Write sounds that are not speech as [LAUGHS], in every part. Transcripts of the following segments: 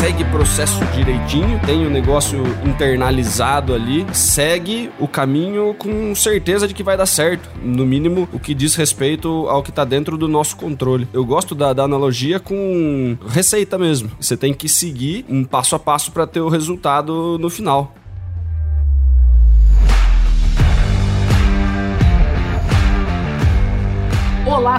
segue processo direitinho, tem o negócio internalizado ali, segue o caminho com certeza de que vai dar certo. No mínimo, o que diz respeito ao que tá dentro do nosso controle. Eu gosto da, da analogia com receita mesmo. Você tem que seguir um passo a passo para ter o resultado no final.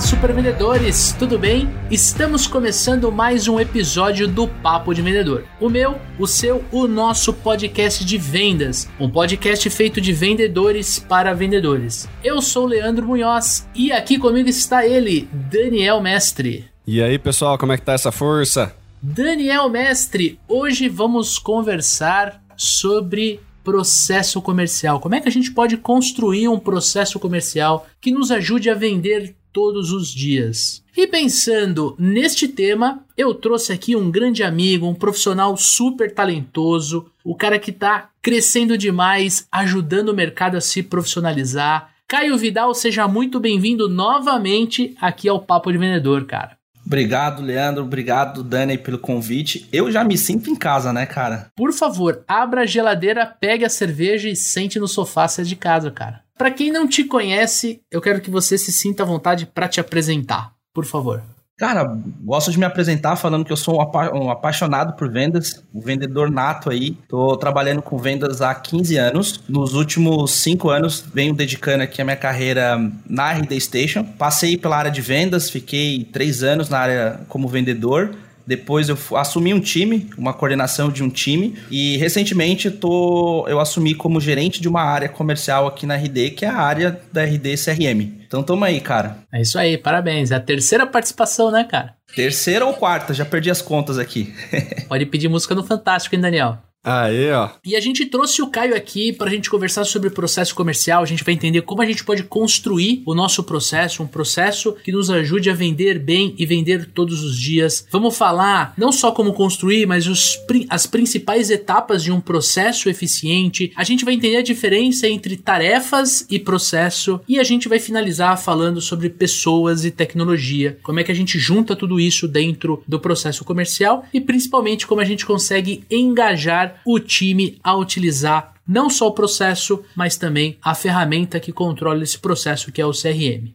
Olá, supervendedores, tudo bem? Estamos começando mais um episódio do Papo de Vendedor. O meu, o seu, o nosso podcast de vendas. Um podcast feito de vendedores para vendedores. Eu sou Leandro Munhoz e aqui comigo está ele, Daniel Mestre. E aí, pessoal, como é que tá essa força? Daniel Mestre, hoje vamos conversar sobre processo comercial. Como é que a gente pode construir um processo comercial que nos ajude a vender todos os dias. E pensando neste tema, eu trouxe aqui um grande amigo, um profissional super talentoso, o cara que está crescendo demais, ajudando o mercado a se profissionalizar. Caio Vidal, seja muito bem-vindo novamente aqui ao Papo de Vendedor, cara. Obrigado, Leandro. Obrigado, Dani, pelo convite. Eu já me sinto em casa, né, cara? Por favor, abra a geladeira, pegue a cerveja e sente no sofá, se é de casa, cara. Para quem não te conhece, eu quero que você se sinta à vontade para te apresentar, por favor. Cara, gosto de me apresentar falando que eu sou um, apa um, apaixonado por vendas, um vendedor nato aí. Tô trabalhando com vendas há 15 anos. Nos últimos 5 anos, venho dedicando aqui a minha carreira na RD Station. Passei pela área de vendas, fiquei 3 anos na área como vendedor. Depois eu assumi um time, uma coordenação de um time. E recentemente tô, eu assumi como gerente de uma área comercial aqui na RD, que é a área da RD CRM. Então tamo aí, cara. É isso aí, parabéns. É a terceira participação, né, cara? Terceira ou quarta, já perdi as contas aqui. [LAUGHS] Pode pedir música no Fantástico, hein, Daniel? Aí, ó. E a gente trouxe o Caio aqui para a gente conversar sobre processo comercial. A gente vai entender como a gente pode construir o nosso processo, um processo que nos ajude a vender bem e vender todos os dias. Vamos falar não só como construir, mas os, as principais etapas de um processo eficiente. A gente vai entender a diferença entre tarefas e processo. E a gente vai finalizar falando sobre pessoas e tecnologia. Como é que a gente junta tudo isso dentro do processo comercial e principalmente como a gente consegue engajar o time a utilizar não só o processo, mas também a ferramenta que controla esse processo, que é o CRM.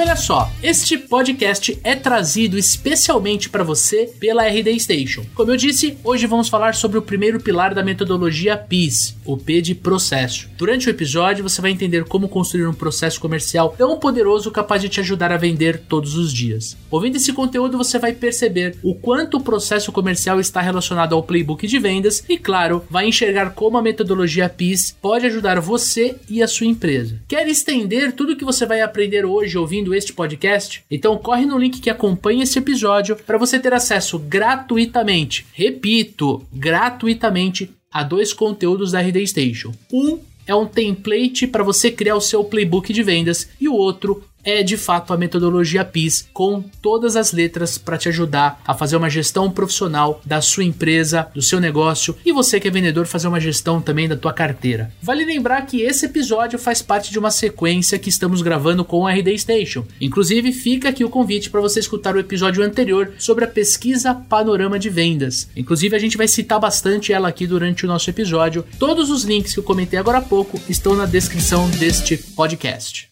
E olha só, este podcast é trazido especialmente para você pela RD Station. Como eu disse, hoje vamos falar sobre o primeiro pilar da metodologia PIS, o P de processo. Durante o episódio, você vai entender como construir um processo comercial tão poderoso capaz de te ajudar a vender todos os dias. Ouvindo esse conteúdo, você vai perceber o quanto o processo comercial está relacionado ao playbook de vendas e, claro, vai enxergar como a metodologia PIS pode ajudar você e a sua empresa. Quer estender tudo que você vai aprender hoje ouvindo ouvindo este podcast? Então corre no link que acompanha esse episódio para você ter acesso gratuitamente, repito, gratuitamente a dois conteúdos da RD Station. Um é um template para você criar o seu playbook de vendas e o outro é de fato a metodologia PIS com todas as letras para te ajudar a fazer uma gestão profissional da sua empresa, do seu negócio e você que é vendedor fazer uma gestão também da tua carteira. Vale lembrar que esse episódio faz parte de uma sequência que estamos gravando com a RD Station. Inclusive, fica aqui o convite para você escutar o episódio anterior sobre a pesquisa Panorama de Vendas. Inclusive, a gente vai citar bastante ela aqui durante o nosso episódio. Todos os links que eu comentei agora há pouco estão na descrição deste podcast.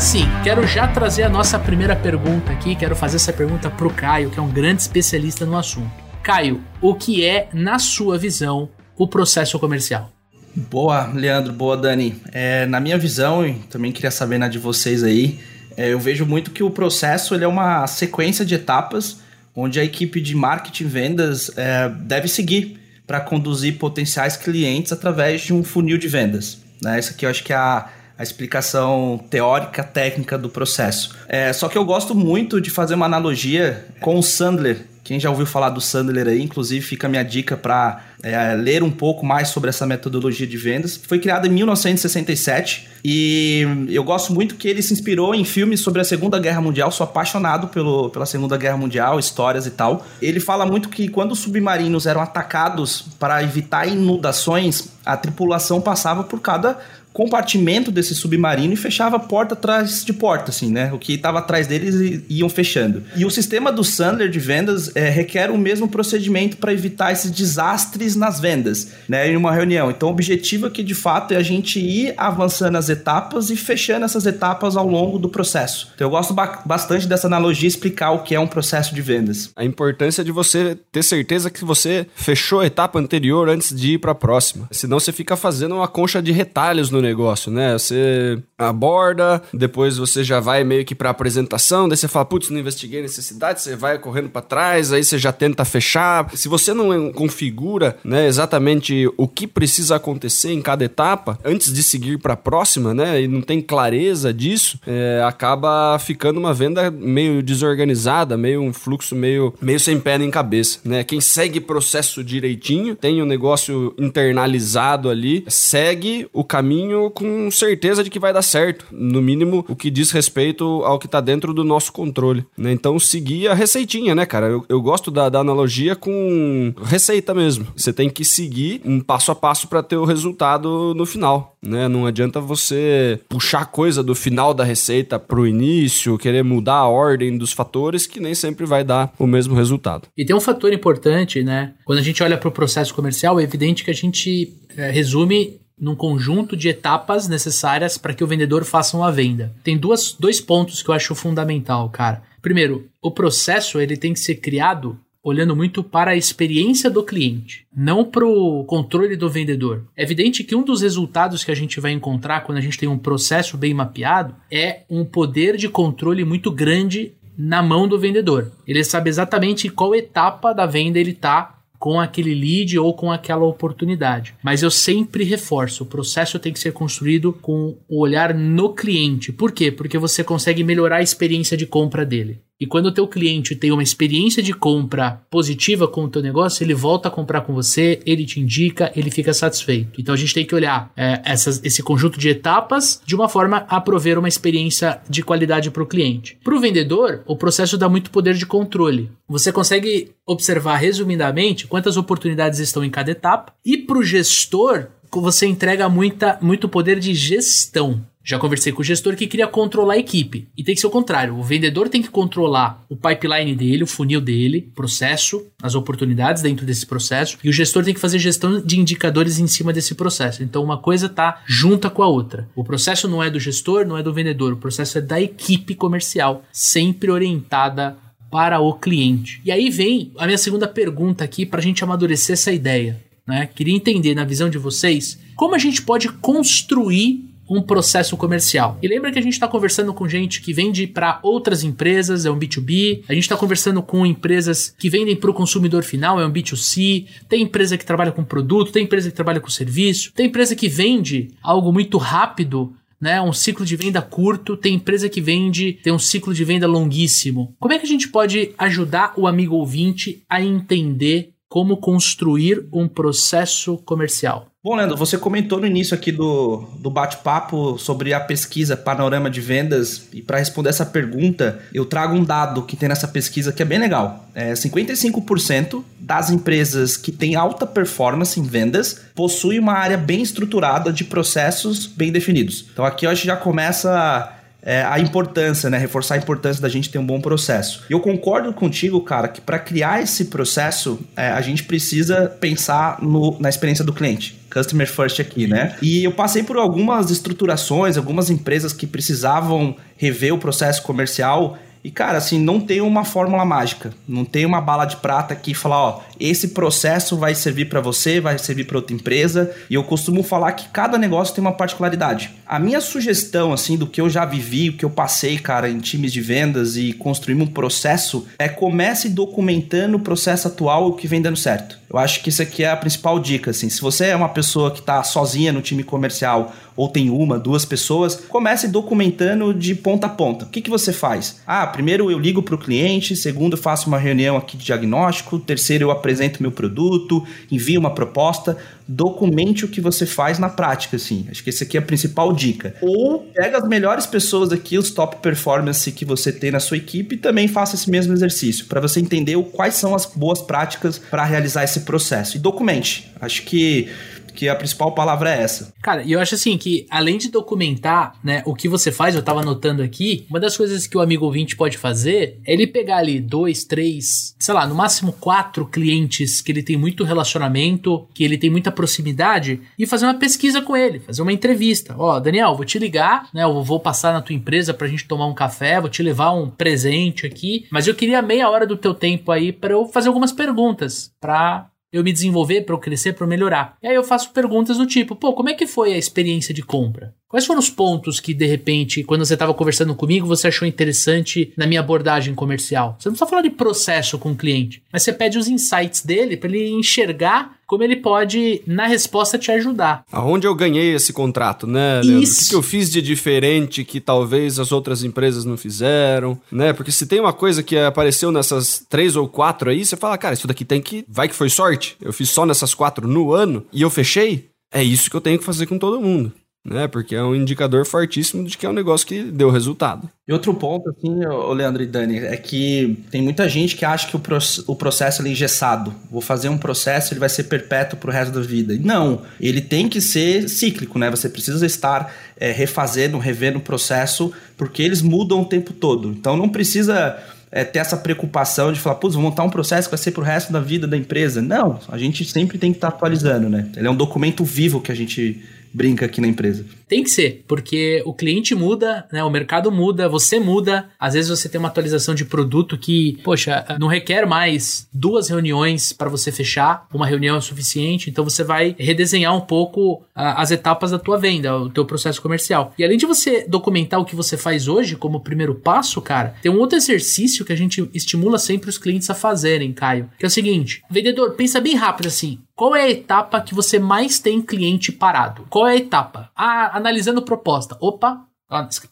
Assim, quero já trazer a nossa primeira pergunta aqui. Quero fazer essa pergunta pro Caio, que é um grande especialista no assunto. Caio, o que é, na sua visão, o processo comercial? Boa, Leandro, boa, Dani. É, na minha visão, e também queria saber na de vocês aí, é, eu vejo muito que o processo ele é uma sequência de etapas onde a equipe de marketing e vendas é, deve seguir para conduzir potenciais clientes através de um funil de vendas. Né? Essa aqui eu acho que é a a explicação teórica, técnica do processo. É, só que eu gosto muito de fazer uma analogia com o Sandler. Quem já ouviu falar do Sandler aí, inclusive fica a minha dica para é, ler um pouco mais sobre essa metodologia de vendas. Foi criada em 1967 e eu gosto muito que ele se inspirou em filmes sobre a Segunda Guerra Mundial. Sou apaixonado pelo, pela Segunda Guerra Mundial, histórias e tal. Ele fala muito que quando os submarinos eram atacados para evitar inundações, a tripulação passava por cada compartimento desse submarino e fechava porta atrás de porta, assim, né? O que estava atrás deles iam fechando. E o sistema do Sandler de vendas é, requer o mesmo procedimento para evitar esses desastres nas vendas, né? Em uma reunião. Então, o objetivo aqui, de fato, é a gente ir avançando as etapas e fechando essas etapas ao longo do processo. Então, eu gosto ba bastante dessa analogia explicar o que é um processo de vendas. A importância de você ter certeza que você fechou a etapa anterior antes de ir para a próxima. Senão, você fica fazendo uma concha de retalhos no negócio, né? Você aborda, depois você já vai meio que pra apresentação, daí você fala, putz, não investiguei necessidade, você vai correndo para trás, aí você já tenta fechar. Se você não configura, né, exatamente o que precisa acontecer em cada etapa, antes de seguir para a próxima, né, e não tem clareza disso, é, acaba ficando uma venda meio desorganizada, meio um fluxo meio, meio sem pé nem cabeça, né? Quem segue processo direitinho, tem o um negócio internalizado ali, segue o caminho caminho com certeza de que vai dar certo. No mínimo, o que diz respeito ao que tá dentro do nosso controle. Né? Então, seguir a receitinha, né, cara? Eu, eu gosto da, da, analogia com receita mesmo. Você tem que seguir um passo a passo para ter o resultado no final. Né? Não adianta você puxar coisa do final da receita pro início, querer mudar a ordem dos fatores, que nem sempre vai dar o mesmo resultado. E tem um fator importante, né? Quando a gente olha para o processo comercial, é evidente que a gente é, resume num conjunto de etapas necessárias para que o vendedor faça uma venda. Tem duas, dois pontos que eu acho fundamental, cara. Primeiro, o processo ele tem que ser criado olhando muito para a experiência do cliente, não para o controle do vendedor. É evidente que um dos resultados que a gente vai encontrar quando a gente tem um processo bem mapeado é um poder de controle muito grande na mão do vendedor. Ele sabe exatamente qual etapa da venda ele está com aquele lead ou com aquela oportunidade. Mas eu sempre reforço, o processo tem que ser construído com o olhar no cliente. Por quê? Porque você consegue melhorar a experiência de compra dele. E quando o teu cliente tem uma experiência de compra positiva com o teu negócio, ele volta a comprar com você, ele te indica, ele fica satisfeito. Então a gente tem que olhar é, essas, esse conjunto de etapas de uma forma a prover uma experiência de qualidade para o cliente. Para o vendedor, o processo dá muito poder de controle. Você consegue observar resumidamente quantas oportunidades estão em cada etapa. E para o gestor, você entrega muita, muito poder de gestão. Já conversei com o gestor que queria controlar a equipe. E tem que ser o contrário. O vendedor tem que controlar o pipeline dele, o funil dele, processo, as oportunidades dentro desse processo. E o gestor tem que fazer gestão de indicadores em cima desse processo. Então uma coisa está junta com a outra. O processo não é do gestor, não é do vendedor. O processo é da equipe comercial, sempre orientada para o cliente. E aí vem a minha segunda pergunta aqui para a gente amadurecer essa ideia. Né? Queria entender, na visão de vocês, como a gente pode construir um processo comercial. E lembra que a gente está conversando com gente que vende para outras empresas, é um B2B. A gente está conversando com empresas que vendem para o consumidor final, é um B2C. Tem empresa que trabalha com produto, tem empresa que trabalha com serviço, tem empresa que vende algo muito rápido né, um ciclo de venda curto, tem empresa que vende, tem um ciclo de venda longuíssimo. Como é que a gente pode ajudar o amigo ouvinte a entender como construir um processo comercial? Bom, Leandro, você comentou no início aqui do, do bate-papo sobre a pesquisa Panorama de Vendas, e para responder essa pergunta, eu trago um dado que tem nessa pesquisa que é bem legal. É, 55% das empresas que têm alta performance em vendas possuem uma área bem estruturada de processos bem definidos. Então aqui a gente já começa é, a importância, né? Reforçar a importância da gente ter um bom processo. Eu concordo contigo, cara, que para criar esse processo, é, a gente precisa pensar no, na experiência do cliente. Customer first aqui, né? E eu passei por algumas estruturações, algumas empresas que precisavam rever o processo comercial e, cara, assim, não tem uma fórmula mágica. Não tem uma bala de prata que fala, ó, esse processo vai servir para você, vai servir para outra empresa. E eu costumo falar que cada negócio tem uma particularidade. A minha sugestão, assim, do que eu já vivi, o que eu passei, cara, em times de vendas e construir um processo, é comece documentando o processo atual o que vem dando certo. Eu acho que isso aqui é a principal dica, assim. Se você é uma pessoa que está sozinha no time comercial ou tem uma, duas pessoas, comece documentando de ponta a ponta. O que, que você faz? Ah, primeiro eu ligo para o cliente, segundo eu faço uma reunião aqui de diagnóstico, terceiro eu apresento meu produto, envio uma proposta, documente o que você faz na prática, assim. Acho que essa aqui é a principal dica. Ou pega as melhores pessoas aqui, os top performance que você tem na sua equipe e também faça esse mesmo exercício, para você entender quais são as boas práticas para realizar esse processo. E documente. Acho que que a principal palavra é essa. Cara, e eu acho assim que além de documentar, né, o que você faz, eu tava anotando aqui, uma das coisas que o amigo ouvinte pode fazer é ele pegar ali dois, três, sei lá, no máximo quatro clientes que ele tem muito relacionamento, que ele tem muita proximidade e fazer uma pesquisa com ele, fazer uma entrevista. Ó, oh, Daniel, vou te ligar, né, eu vou passar na tua empresa pra gente tomar um café, vou te levar um presente aqui, mas eu queria meia hora do teu tempo aí para eu fazer algumas perguntas para eu me desenvolver, para eu crescer, para eu melhorar. E aí eu faço perguntas do tipo, pô, como é que foi a experiência de compra? Quais foram os pontos que, de repente, quando você estava conversando comigo, você achou interessante na minha abordagem comercial? Você não precisa falar de processo com o cliente, mas você pede os insights dele para ele enxergar como ele pode, na resposta, te ajudar. Aonde eu ganhei esse contrato, né, Leandro? Isso. O que eu fiz de diferente que talvez as outras empresas não fizeram, né? Porque se tem uma coisa que apareceu nessas três ou quatro aí, você fala, cara, isso daqui tem que. Vai que foi sorte. Eu fiz só nessas quatro no ano e eu fechei. É isso que eu tenho que fazer com todo mundo né? Porque é um indicador fortíssimo de que é um negócio que deu resultado. E outro ponto, assim, o Leandro e Dani, é que tem muita gente que acha que o, o processo é engessado. Vou fazer um processo, ele vai ser perpétuo pro resto da vida. Não, ele tem que ser cíclico, né? Você precisa estar é, refazendo, revendo o processo, porque eles mudam o tempo todo. Então não precisa é, ter essa preocupação de falar, putz, vou montar um processo que vai ser pro resto da vida da empresa. Não, a gente sempre tem que estar atualizando, né? Ele é um documento vivo que a gente brinca aqui na empresa. Tem que ser, porque o cliente muda, né? O mercado muda, você muda. Às vezes você tem uma atualização de produto que, poxa, não requer mais duas reuniões para você fechar. Uma reunião é suficiente, então você vai redesenhar um pouco as etapas da tua venda, o teu processo comercial. E além de você documentar o que você faz hoje como primeiro passo, cara, tem um outro exercício que a gente estimula sempre os clientes a fazerem, Caio, que é o seguinte: vendedor, pensa bem rápido assim. Qual é a etapa que você mais tem cliente parado? Qual é a etapa? Ah, analisando proposta. Opa,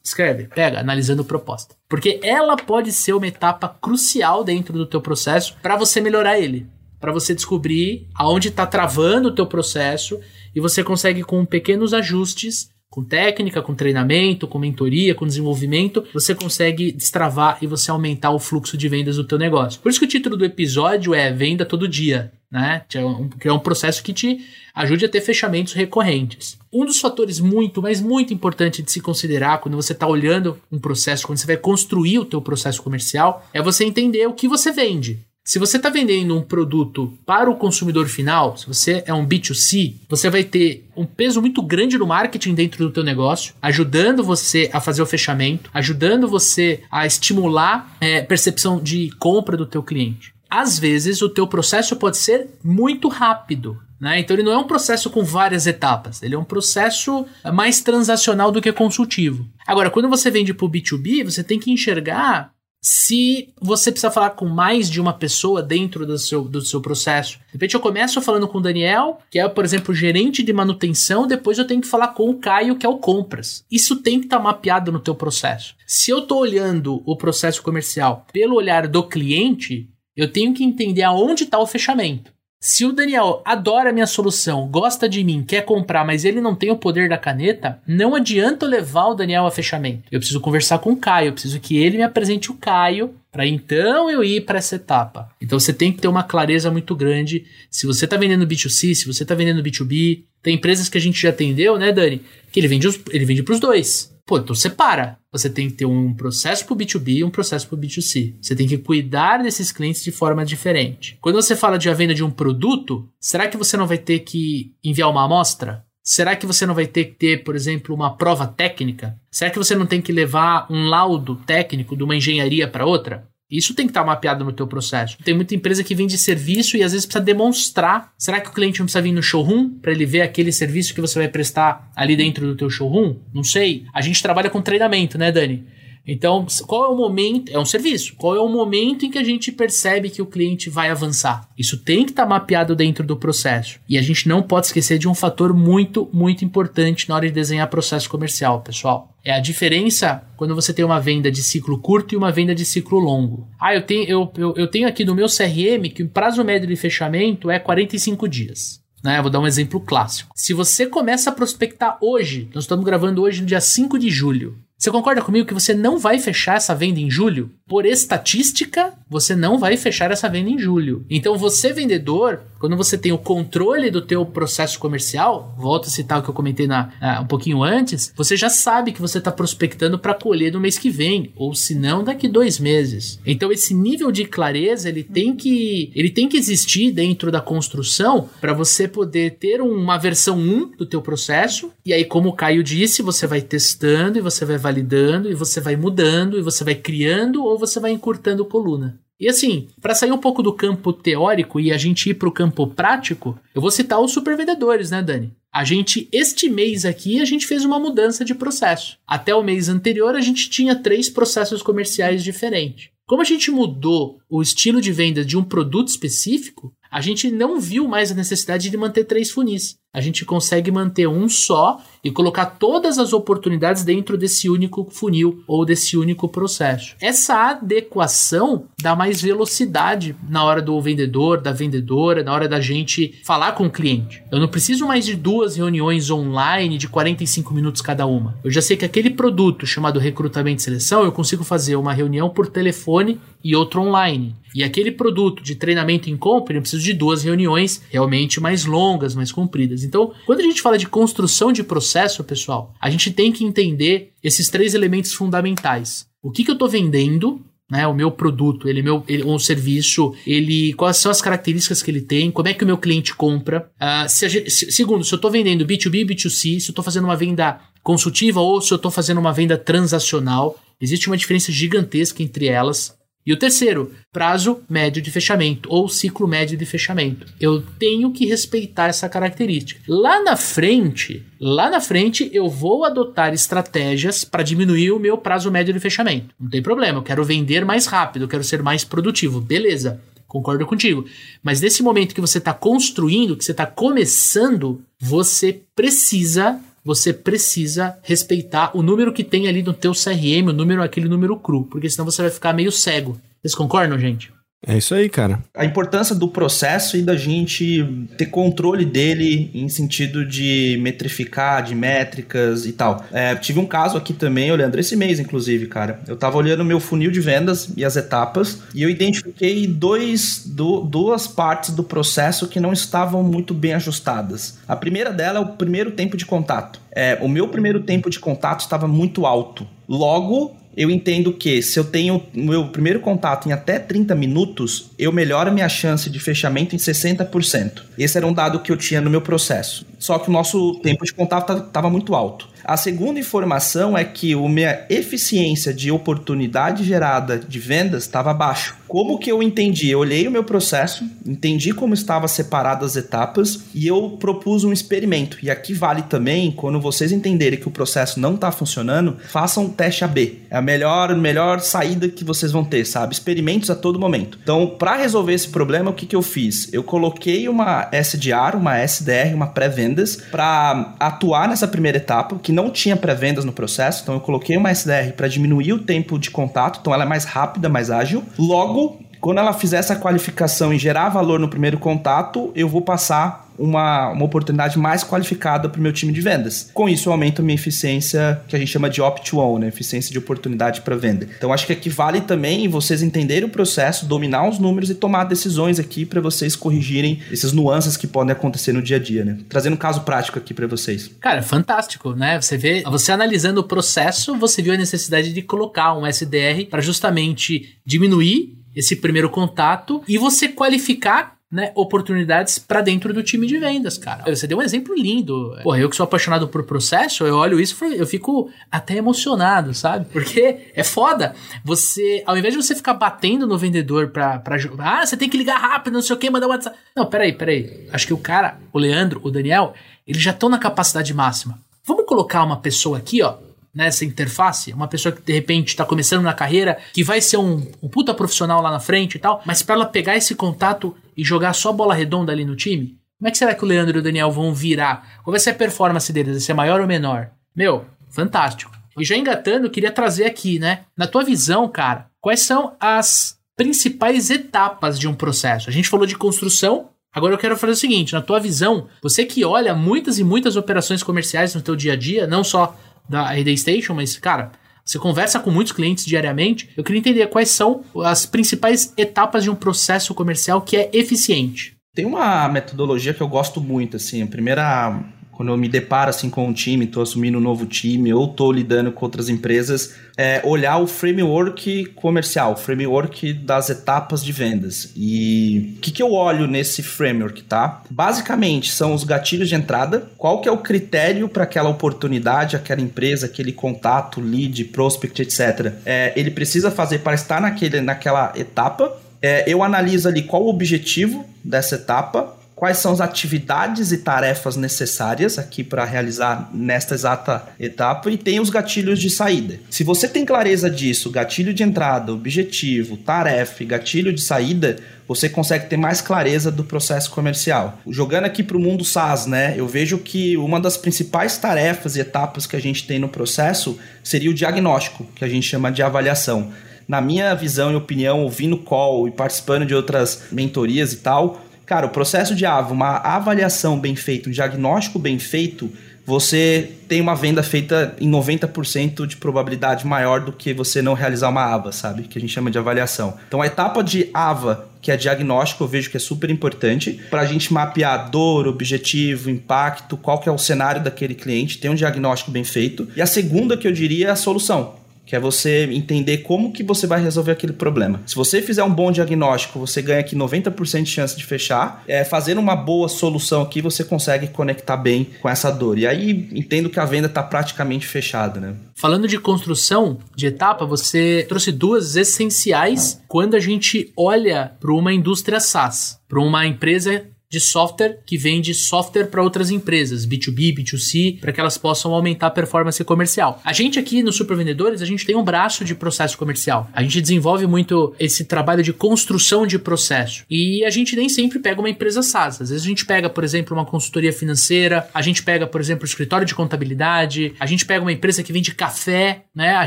escreve, pega, analisando proposta. Porque ela pode ser uma etapa crucial dentro do teu processo para você melhorar ele. Para você descobrir aonde está travando o teu processo e você consegue com pequenos ajustes com técnica, com treinamento, com mentoria, com desenvolvimento, você consegue destravar e você aumentar o fluxo de vendas do teu negócio. Por isso que o título do episódio é Venda Todo Dia, né? Que é um, que é um processo que te ajude a ter fechamentos recorrentes. Um dos fatores muito, mas muito importante de se considerar quando você está olhando um processo, quando você vai construir o teu processo comercial, é você entender o que você vende. Se você está vendendo um produto para o consumidor final, se você é um B2C, você vai ter um peso muito grande no marketing dentro do teu negócio, ajudando você a fazer o fechamento, ajudando você a estimular é, percepção de compra do teu cliente. Às vezes o teu processo pode ser muito rápido, né? Então ele não é um processo com várias etapas, ele é um processo mais transacional do que consultivo. Agora, quando você vende para o B2B, você tem que enxergar se você precisa falar com mais de uma pessoa dentro do seu, do seu processo. De repente eu começo falando com o Daniel, que é, por exemplo, gerente de manutenção, depois eu tenho que falar com o Caio, que é o compras. Isso tem que estar tá mapeado no teu processo. Se eu estou olhando o processo comercial pelo olhar do cliente, eu tenho que entender aonde está o fechamento. Se o Daniel adora a minha solução, gosta de mim, quer comprar, mas ele não tem o poder da caneta, não adianta eu levar o Daniel a fechamento. Eu preciso conversar com o Caio, eu preciso que ele me apresente o Caio para então eu ir para essa etapa. Então você tem que ter uma clareza muito grande. Se você está vendendo B2C, se você está vendendo B2B, tem empresas que a gente já atendeu, né, Dani? Que ele vende, os, ele vende para os dois. Pô, então separa. Você tem que ter um processo para o B2B e um processo para o B2C. Você tem que cuidar desses clientes de forma diferente. Quando você fala de a venda de um produto, será que você não vai ter que enviar uma amostra? Será que você não vai ter que ter, por exemplo, uma prova técnica? Será que você não tem que levar um laudo técnico de uma engenharia para outra? Isso tem que estar mapeado no teu processo. Tem muita empresa que vende serviço e às vezes precisa demonstrar. Será que o cliente não precisa vir no showroom para ele ver aquele serviço que você vai prestar ali dentro do teu showroom? Não sei. A gente trabalha com treinamento, né, Dani? Então, qual é o momento? É um serviço. Qual é o momento em que a gente percebe que o cliente vai avançar? Isso tem que estar tá mapeado dentro do processo. E a gente não pode esquecer de um fator muito, muito importante na hora de desenhar processo comercial, pessoal. É a diferença quando você tem uma venda de ciclo curto e uma venda de ciclo longo. Ah, eu tenho, eu, eu, eu tenho aqui no meu CRM que o prazo médio de fechamento é 45 dias. Né? Vou dar um exemplo clássico. Se você começa a prospectar hoje, nós estamos gravando hoje no dia 5 de julho. Você concorda comigo que você não vai fechar essa venda em julho? Por estatística, você não vai fechar essa venda em julho. Então você vendedor, quando você tem o controle do teu processo comercial, volto a citar o que eu comentei na, uh, um pouquinho antes, você já sabe que você está prospectando para colher no mês que vem, ou se não daqui dois meses. Então esse nível de clareza ele tem que ele tem que existir dentro da construção para você poder ter uma versão 1 do teu processo e aí como o Caio disse, você vai testando e você vai validando e você vai mudando e você vai criando ou você vai encurtando coluna. E assim, para sair um pouco do campo teórico e a gente ir para o campo prático, eu vou citar os supervendedores, né, Dani? A gente, este mês aqui, a gente fez uma mudança de processo. Até o mês anterior, a gente tinha três processos comerciais diferentes. Como a gente mudou o estilo de venda de um produto específico, a gente não viu mais a necessidade de manter três funis a gente consegue manter um só e colocar todas as oportunidades dentro desse único funil ou desse único processo. Essa adequação dá mais velocidade na hora do vendedor, da vendedora, na hora da gente falar com o cliente. Eu não preciso mais de duas reuniões online de 45 minutos cada uma. Eu já sei que aquele produto chamado recrutamento e seleção, eu consigo fazer uma reunião por telefone e outra online. E aquele produto de treinamento em compra, eu preciso de duas reuniões realmente mais longas, mais compridas. Então, quando a gente fala de construção de processo, pessoal, a gente tem que entender esses três elementos fundamentais. O que, que eu estou vendendo, né, o meu produto, ele meu ele, um serviço, ele quais são as características que ele tem, como é que o meu cliente compra. Uh, se se, segundo, se eu estou vendendo B2B, B2C, se eu estou fazendo uma venda consultiva ou se eu estou fazendo uma venda transacional, existe uma diferença gigantesca entre elas. E o terceiro, prazo médio de fechamento ou ciclo médio de fechamento. Eu tenho que respeitar essa característica. Lá na frente, lá na frente eu vou adotar estratégias para diminuir o meu prazo médio de fechamento. Não tem problema, eu quero vender mais rápido, eu quero ser mais produtivo. Beleza. Concordo contigo. Mas nesse momento que você está construindo, que você está começando, você precisa você precisa respeitar o número que tem ali no teu CRM, o número aquele número cru, porque senão você vai ficar meio cego. Vocês concordam, gente? É isso aí, cara. A importância do processo e da gente ter controle dele em sentido de metrificar, de métricas e tal. É, tive um caso aqui também, Leandro, esse mês, inclusive, cara. Eu tava olhando meu funil de vendas e as etapas e eu identifiquei dois, do, duas partes do processo que não estavam muito bem ajustadas. A primeira dela é o primeiro tempo de contato. É, o meu primeiro tempo de contato estava muito alto. Logo, eu entendo que se eu tenho meu primeiro contato em até 30 minutos, eu melhoro a minha chance de fechamento em 60%. Esse era um dado que eu tinha no meu processo. Só que o nosso tempo de contato estava muito alto. A segunda informação é que a minha eficiência de oportunidade gerada de vendas estava baixo. Como que eu entendi? Eu olhei o meu processo, entendi como estava separadas as etapas e eu propus um experimento. E aqui vale também, quando vocês entenderem que o processo não está funcionando, façam um teste AB. É a melhor, melhor saída que vocês vão ter, sabe? Experimentos a todo momento. Então, para resolver esse problema, o que, que eu fiz? Eu coloquei uma SDR, uma SDR, uma pré-vendas, para atuar nessa primeira etapa, que não tinha pré-vendas no processo. Então, eu coloquei uma SDR para diminuir o tempo de contato, então ela é mais rápida, mais ágil. Logo, quando ela fizer essa qualificação e gerar valor no primeiro contato, eu vou passar uma, uma oportunidade mais qualificada para o meu time de vendas. Com isso, eu aumento a minha eficiência, que a gente chama de opt-to-own, né? eficiência de oportunidade para venda. Então, acho que aqui vale também vocês entenderem o processo, dominar os números e tomar decisões aqui para vocês corrigirem essas nuances que podem acontecer no dia a dia, né? Trazendo um caso prático aqui para vocês. Cara, fantástico, né? Você vê, você analisando o processo, você viu a necessidade de colocar um SDR para justamente diminuir esse primeiro contato e você qualificar né, oportunidades para dentro do time de vendas, cara. Você deu um exemplo lindo. Porra, eu que sou apaixonado por processo, eu olho isso eu fico até emocionado, sabe? Porque é foda. Você, ao invés de você ficar batendo no vendedor pra, pra ah, você tem que ligar rápido, não sei o que, mandar WhatsApp. Não, peraí, peraí. Acho que o cara, o Leandro, o Daniel, eles já estão na capacidade máxima. Vamos colocar uma pessoa aqui, ó, nessa interface, uma pessoa que de repente está começando na carreira, que vai ser um, um puta profissional lá na frente e tal, mas para ela pegar esse contato e jogar só bola redonda ali no time, como é que será que o Leandro e o Daniel vão virar? Qual vai ser a performance deles? Vai ser maior ou menor? Meu, fantástico. E já engatando, queria trazer aqui, né? Na tua visão, cara, quais são as principais etapas de um processo? A gente falou de construção, Agora eu quero fazer o seguinte, na tua visão, você que olha muitas e muitas operações comerciais no teu dia a dia, não só da RD Station, mas, cara, você conversa com muitos clientes diariamente. Eu queria entender quais são as principais etapas de um processo comercial que é eficiente. Tem uma metodologia que eu gosto muito, assim. A primeira quando eu me deparo assim com um time, estou assumindo um novo time ou estou lidando com outras empresas, é olhar o framework comercial, o framework das etapas de vendas. E o que, que eu olho nesse framework, tá? Basicamente são os gatilhos de entrada, qual que é o critério para aquela oportunidade, aquela empresa, aquele contato, lead, prospect, etc. É, ele precisa fazer para estar naquele, naquela etapa. É, eu analiso ali qual o objetivo dessa etapa, quais são as atividades e tarefas necessárias aqui para realizar nesta exata etapa e tem os gatilhos de saída. Se você tem clareza disso, gatilho de entrada, objetivo, tarefa e gatilho de saída, você consegue ter mais clareza do processo comercial. Jogando aqui para o mundo SaaS, né? Eu vejo que uma das principais tarefas e etapas que a gente tem no processo seria o diagnóstico, que a gente chama de avaliação. Na minha visão e opinião, ouvindo call e participando de outras mentorias e tal, Cara, o processo de AVA, uma avaliação bem feita, um diagnóstico bem feito, você tem uma venda feita em 90% de probabilidade maior do que você não realizar uma AVA, sabe? Que a gente chama de avaliação. Então a etapa de AVA, que é diagnóstico, eu vejo que é super importante para a gente mapear dor, objetivo, impacto, qual que é o cenário daquele cliente, ter um diagnóstico bem feito. E a segunda que eu diria é a solução que é você entender como que você vai resolver aquele problema. Se você fizer um bom diagnóstico, você ganha aqui 90% de chance de fechar. É, fazendo uma boa solução aqui, você consegue conectar bem com essa dor. E aí, entendo que a venda está praticamente fechada, né? Falando de construção de etapa, você trouxe duas essenciais quando a gente olha para uma indústria SaaS, para uma empresa de software que vende software para outras empresas, B2B, B2C, para que elas possam aumentar a performance comercial. A gente aqui no Super Vendedores, a gente tem um braço de processo comercial. A gente desenvolve muito esse trabalho de construção de processo. E a gente nem sempre pega uma empresa SaaS. Às vezes a gente pega, por exemplo, uma consultoria financeira, a gente pega, por exemplo, um escritório de contabilidade, a gente pega uma empresa que vende café, né? A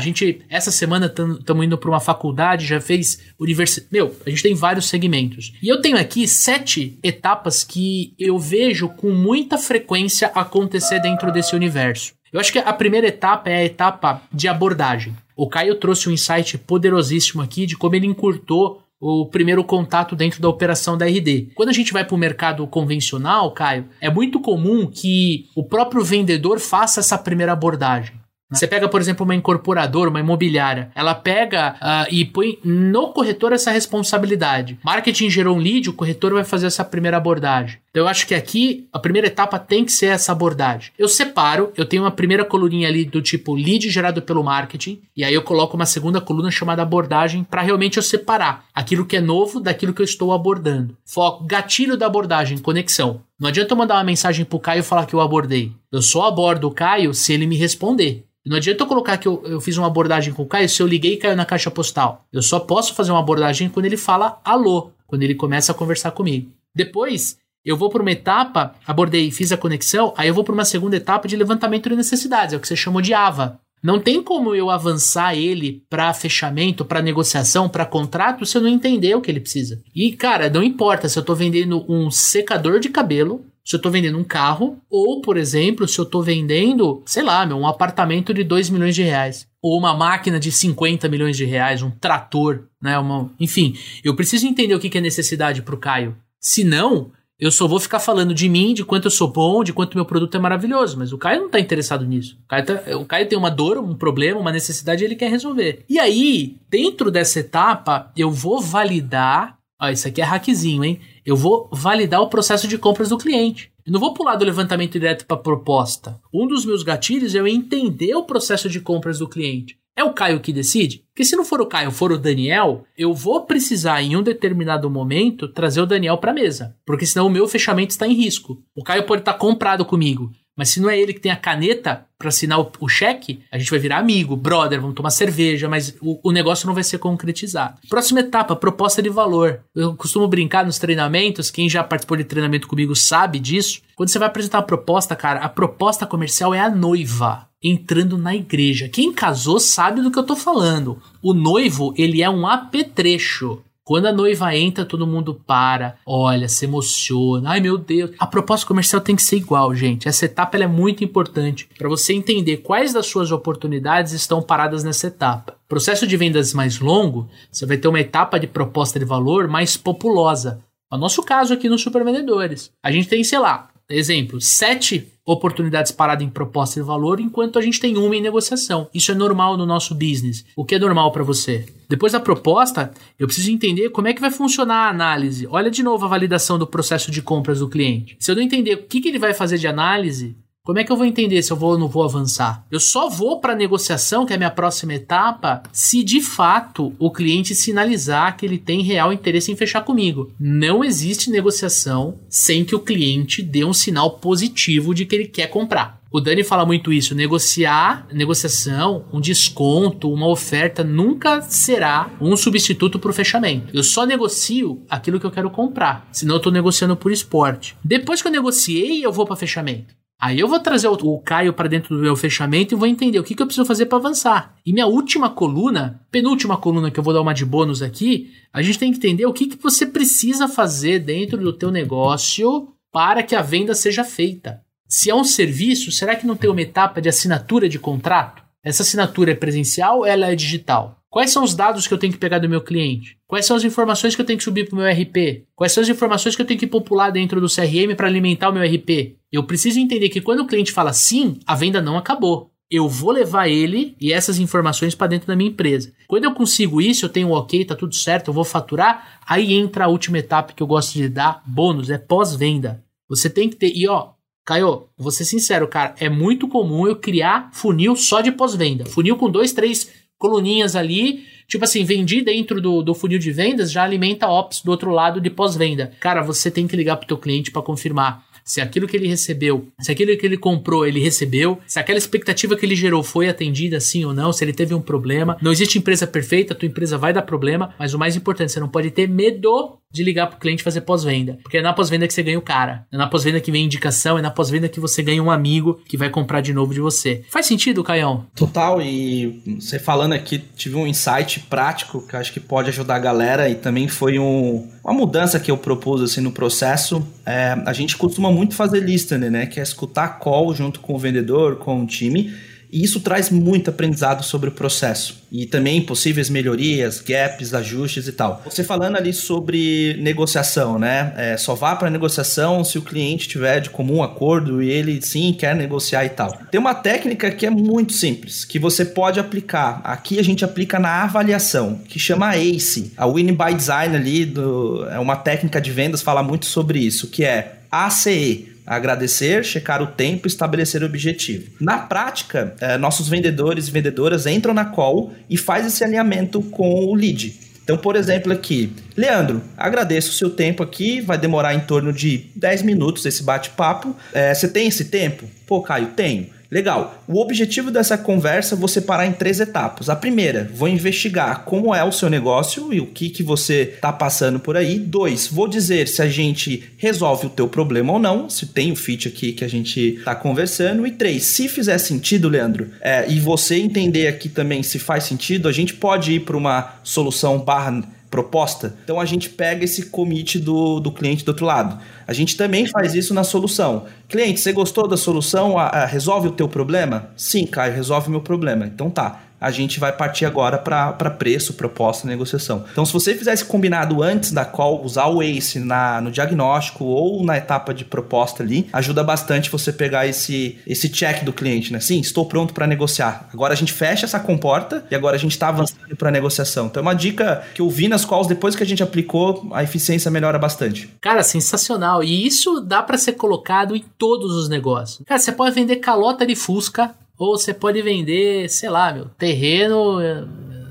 gente, essa semana, estamos indo para uma faculdade, já fez universidade. Meu, a gente tem vários segmentos. E eu tenho aqui sete etapas etapas que eu vejo com muita frequência acontecer dentro desse universo. Eu acho que a primeira etapa é a etapa de abordagem. O Caio trouxe um insight poderosíssimo aqui de como ele encurtou o primeiro contato dentro da operação da RD. Quando a gente vai para o mercado convencional, Caio, é muito comum que o próprio vendedor faça essa primeira abordagem. Né? Você pega, por exemplo, uma incorporadora, uma imobiliária, ela pega uh, e põe no corretor essa responsabilidade. Marketing gerou um lead, o corretor vai fazer essa primeira abordagem. Então eu acho que aqui a primeira etapa tem que ser essa abordagem. Eu separo, eu tenho uma primeira coluninha ali do tipo lead gerado pelo marketing, e aí eu coloco uma segunda coluna chamada abordagem para realmente eu separar aquilo que é novo daquilo que eu estou abordando. Foco, gatilho da abordagem, conexão. Não adianta eu mandar uma mensagem pro Caio e falar que eu abordei. Eu só abordo o Caio se ele me responder. Não adianta eu colocar que eu, eu fiz uma abordagem com o Caio se eu liguei e caiu na caixa postal. Eu só posso fazer uma abordagem quando ele fala alô, quando ele começa a conversar comigo. Depois, eu vou para uma etapa, abordei, fiz a conexão, aí eu vou para uma segunda etapa de levantamento de necessidades, é o que você chamou de AVA. Não tem como eu avançar ele para fechamento, para negociação, para contrato se eu não entender o que ele precisa. E cara, não importa se eu estou vendendo um secador de cabelo, se eu estou vendendo um carro, ou, por exemplo, se eu estou vendendo, sei lá, meu, um apartamento de 2 milhões de reais. Ou uma máquina de 50 milhões de reais, um trator, né? Uma... Enfim, eu preciso entender o que é necessidade para o Caio. Se não, eu só vou ficar falando de mim, de quanto eu sou bom, de quanto meu produto é maravilhoso. Mas o Caio não está interessado nisso. O Caio, tá, o Caio tem uma dor, um problema, uma necessidade e ele quer resolver. E aí, dentro dessa etapa, eu vou validar. Ó, isso aqui é hackzinho, hein? Eu vou validar o processo de compras do cliente. Eu não vou pular do levantamento direto para proposta. Um dos meus gatilhos é eu entender o processo de compras do cliente. É o Caio que decide? Porque se não for o Caio, for o Daniel, eu vou precisar em um determinado momento trazer o Daniel para a mesa, porque senão o meu fechamento está em risco. O Caio pode estar tá comprado comigo, Mas se não é ele que tem a caneta para assinar o, o, cheque, a gente vai virar amigo, brother, vamos tomar cerveja, mas o, o, negócio não vai ser concretizado. Próxima etapa, proposta de valor. Eu costumo brincar nos treinamentos, quem já participou de treinamento comigo sabe disso. Quando você vai apresentar uma proposta, cara, a proposta comercial é a noiva entrando na igreja. Quem casou sabe do que eu tô falando. O noivo, ele é um apetrecho. Quando a noiva entra, todo mundo para, olha, se emociona. Ai meu Deus. A proposta comercial tem que ser igual, gente. Essa etapa é muito importante para você entender quais das suas oportunidades estão paradas nessa etapa. Processo de vendas mais longo, você vai ter uma etapa de proposta de valor mais populosa. É o nosso caso aqui nos Supervendedores. A gente tem, sei lá, exemplo, sete oportunidades paradas em proposta de valor, enquanto a gente tem uma em negociação. Isso é normal no nosso business. O que é normal para você? Depois da proposta, eu preciso entender como é que vai funcionar a análise. Olha de novo a validação do processo de compras do cliente. Se eu não entender o que, que ele vai fazer de análise, como é que eu vou entender se eu vou ou não vou avançar? Eu só vou para a negociação, que é a minha próxima etapa, se de fato o cliente sinalizar que ele tem real interesse em fechar comigo. Não existe negociação sem que o cliente dê um sinal positivo de que ele quer comprar. O Dani fala muito isso. Negociar, negociação, um desconto, uma oferta nunca será um substituto para o fechamento. Eu só negocio aquilo que eu quero comprar. Senão eu estou negociando por esporte. Depois que eu negociei, eu vou para fechamento. Aí eu vou trazer o, o Caio para dentro do meu fechamento e vou entender o que, que eu preciso fazer para avançar. E minha última coluna, penúltima coluna que eu vou dar uma de bônus aqui, a gente tem que entender o que, que você precisa fazer dentro do teu negócio para que a venda seja feita. Se é um serviço, será que não tem uma etapa de assinatura de contrato? Essa assinatura é presencial ou ela é digital? Quais são os dados que eu tenho que pegar do meu cliente? Quais são as informações que eu tenho que subir para o meu RP? Quais são as informações que eu tenho que popular dentro do CRM para alimentar o meu RP? Eu preciso entender que quando o cliente fala sim, a venda não acabou. Eu vou levar ele e essas informações para dentro da minha empresa. Quando eu consigo isso, eu tenho um ok, tá tudo certo, eu vou faturar. Aí entra a última etapa que eu gosto de dar, bônus, é pós-venda. Você tem que ter. E ó, Caio, vou ser sincero, cara, é muito comum eu criar funil só de pós-venda. Funil com dois, três coluninhas ali. Tipo assim, vendi dentro do, do funil de vendas, já alimenta ops do outro lado de pós-venda. Cara, você tem que ligar pro teu cliente para confirmar se aquilo que ele recebeu, se aquilo que ele comprou ele recebeu, se aquela expectativa que ele gerou foi atendida sim ou não, se ele teve um problema. Não existe empresa perfeita, tua empresa vai dar problema, mas o mais importante, você não pode ter medo de ligar pro cliente fazer pós-venda. Porque é na pós-venda que você ganha o cara. É na pós-venda que vem indicação, é na pós-venda que você ganha um amigo que vai comprar de novo de você. Faz sentido, Caião? Total, e você falando aqui, tive um insight prático que acho que pode ajudar a galera e também foi um, uma mudança que eu propus assim no processo. É, a gente costuma muito fazer listening, né? Que é escutar call junto com o vendedor, com o time e isso traz muito aprendizado sobre o processo e também possíveis melhorias, gaps, ajustes e tal. Você falando ali sobre negociação, né? É, só vá para negociação se o cliente tiver de comum acordo e ele sim quer negociar e tal. Tem uma técnica que é muito simples, que você pode aplicar. Aqui a gente aplica na avaliação, que chama ACE. A Winning by Design ali do, é uma técnica de vendas fala muito sobre isso, que é ACE agradecer, checar o tempo, estabelecer o objetivo. Na prática, é, nossos vendedores e vendedoras entram na call e faz esse alinhamento com o lead. Então, por exemplo, aqui, Leandro, agradeço o seu tempo aqui, vai demorar em torno de 10 minutos esse bate-papo. É, você tem esse tempo? Pô, Caio, tenho. Legal. O objetivo dessa conversa é vou separar em três etapas. A primeira, vou investigar como é o seu negócio e o que, que você está passando por aí. Dois, vou dizer se a gente resolve o teu problema ou não, se tem o fit aqui que a gente está conversando. E três, se fizer sentido, Leandro, é, e você entender aqui também se faz sentido, a gente pode ir para uma solução barra proposta. Então a gente pega esse commit do, do cliente do outro lado. A gente também faz isso na solução. Cliente, você gostou da solução? A, a, resolve o teu problema? Sim, Caio, resolve o meu problema. Então tá a gente vai partir agora para preço, proposta, negociação. Então, se você fizer esse combinado antes da call, usar o ACE na, no diagnóstico ou na etapa de proposta ali, ajuda bastante você pegar esse, esse check do cliente, né? Sim, estou pronto para negociar. Agora a gente fecha essa comporta e agora a gente está avançando para negociação. Então, é uma dica que eu vi nas calls depois que a gente aplicou, a eficiência melhora bastante. Cara, sensacional. E isso dá para ser colocado em todos os negócios. Cara, você pode vender calota de Fusca ou você pode vender, sei lá, meu, terreno eh,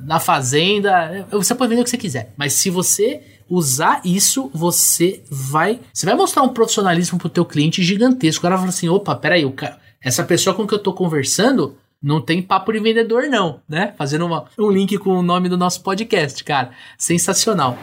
na fazenda. Você pode vender o que você quiser. Mas se você usar isso, você vai, você vai mostrar um profissionalismo pro teu cliente gigantesco. Cara fala assim: "Opa, peraí, o essa pessoa com que eu tô conversando não tem papo de vendedor não, né? Fazendo uma, um link com o nome do nosso podcast, cara. Sensacional.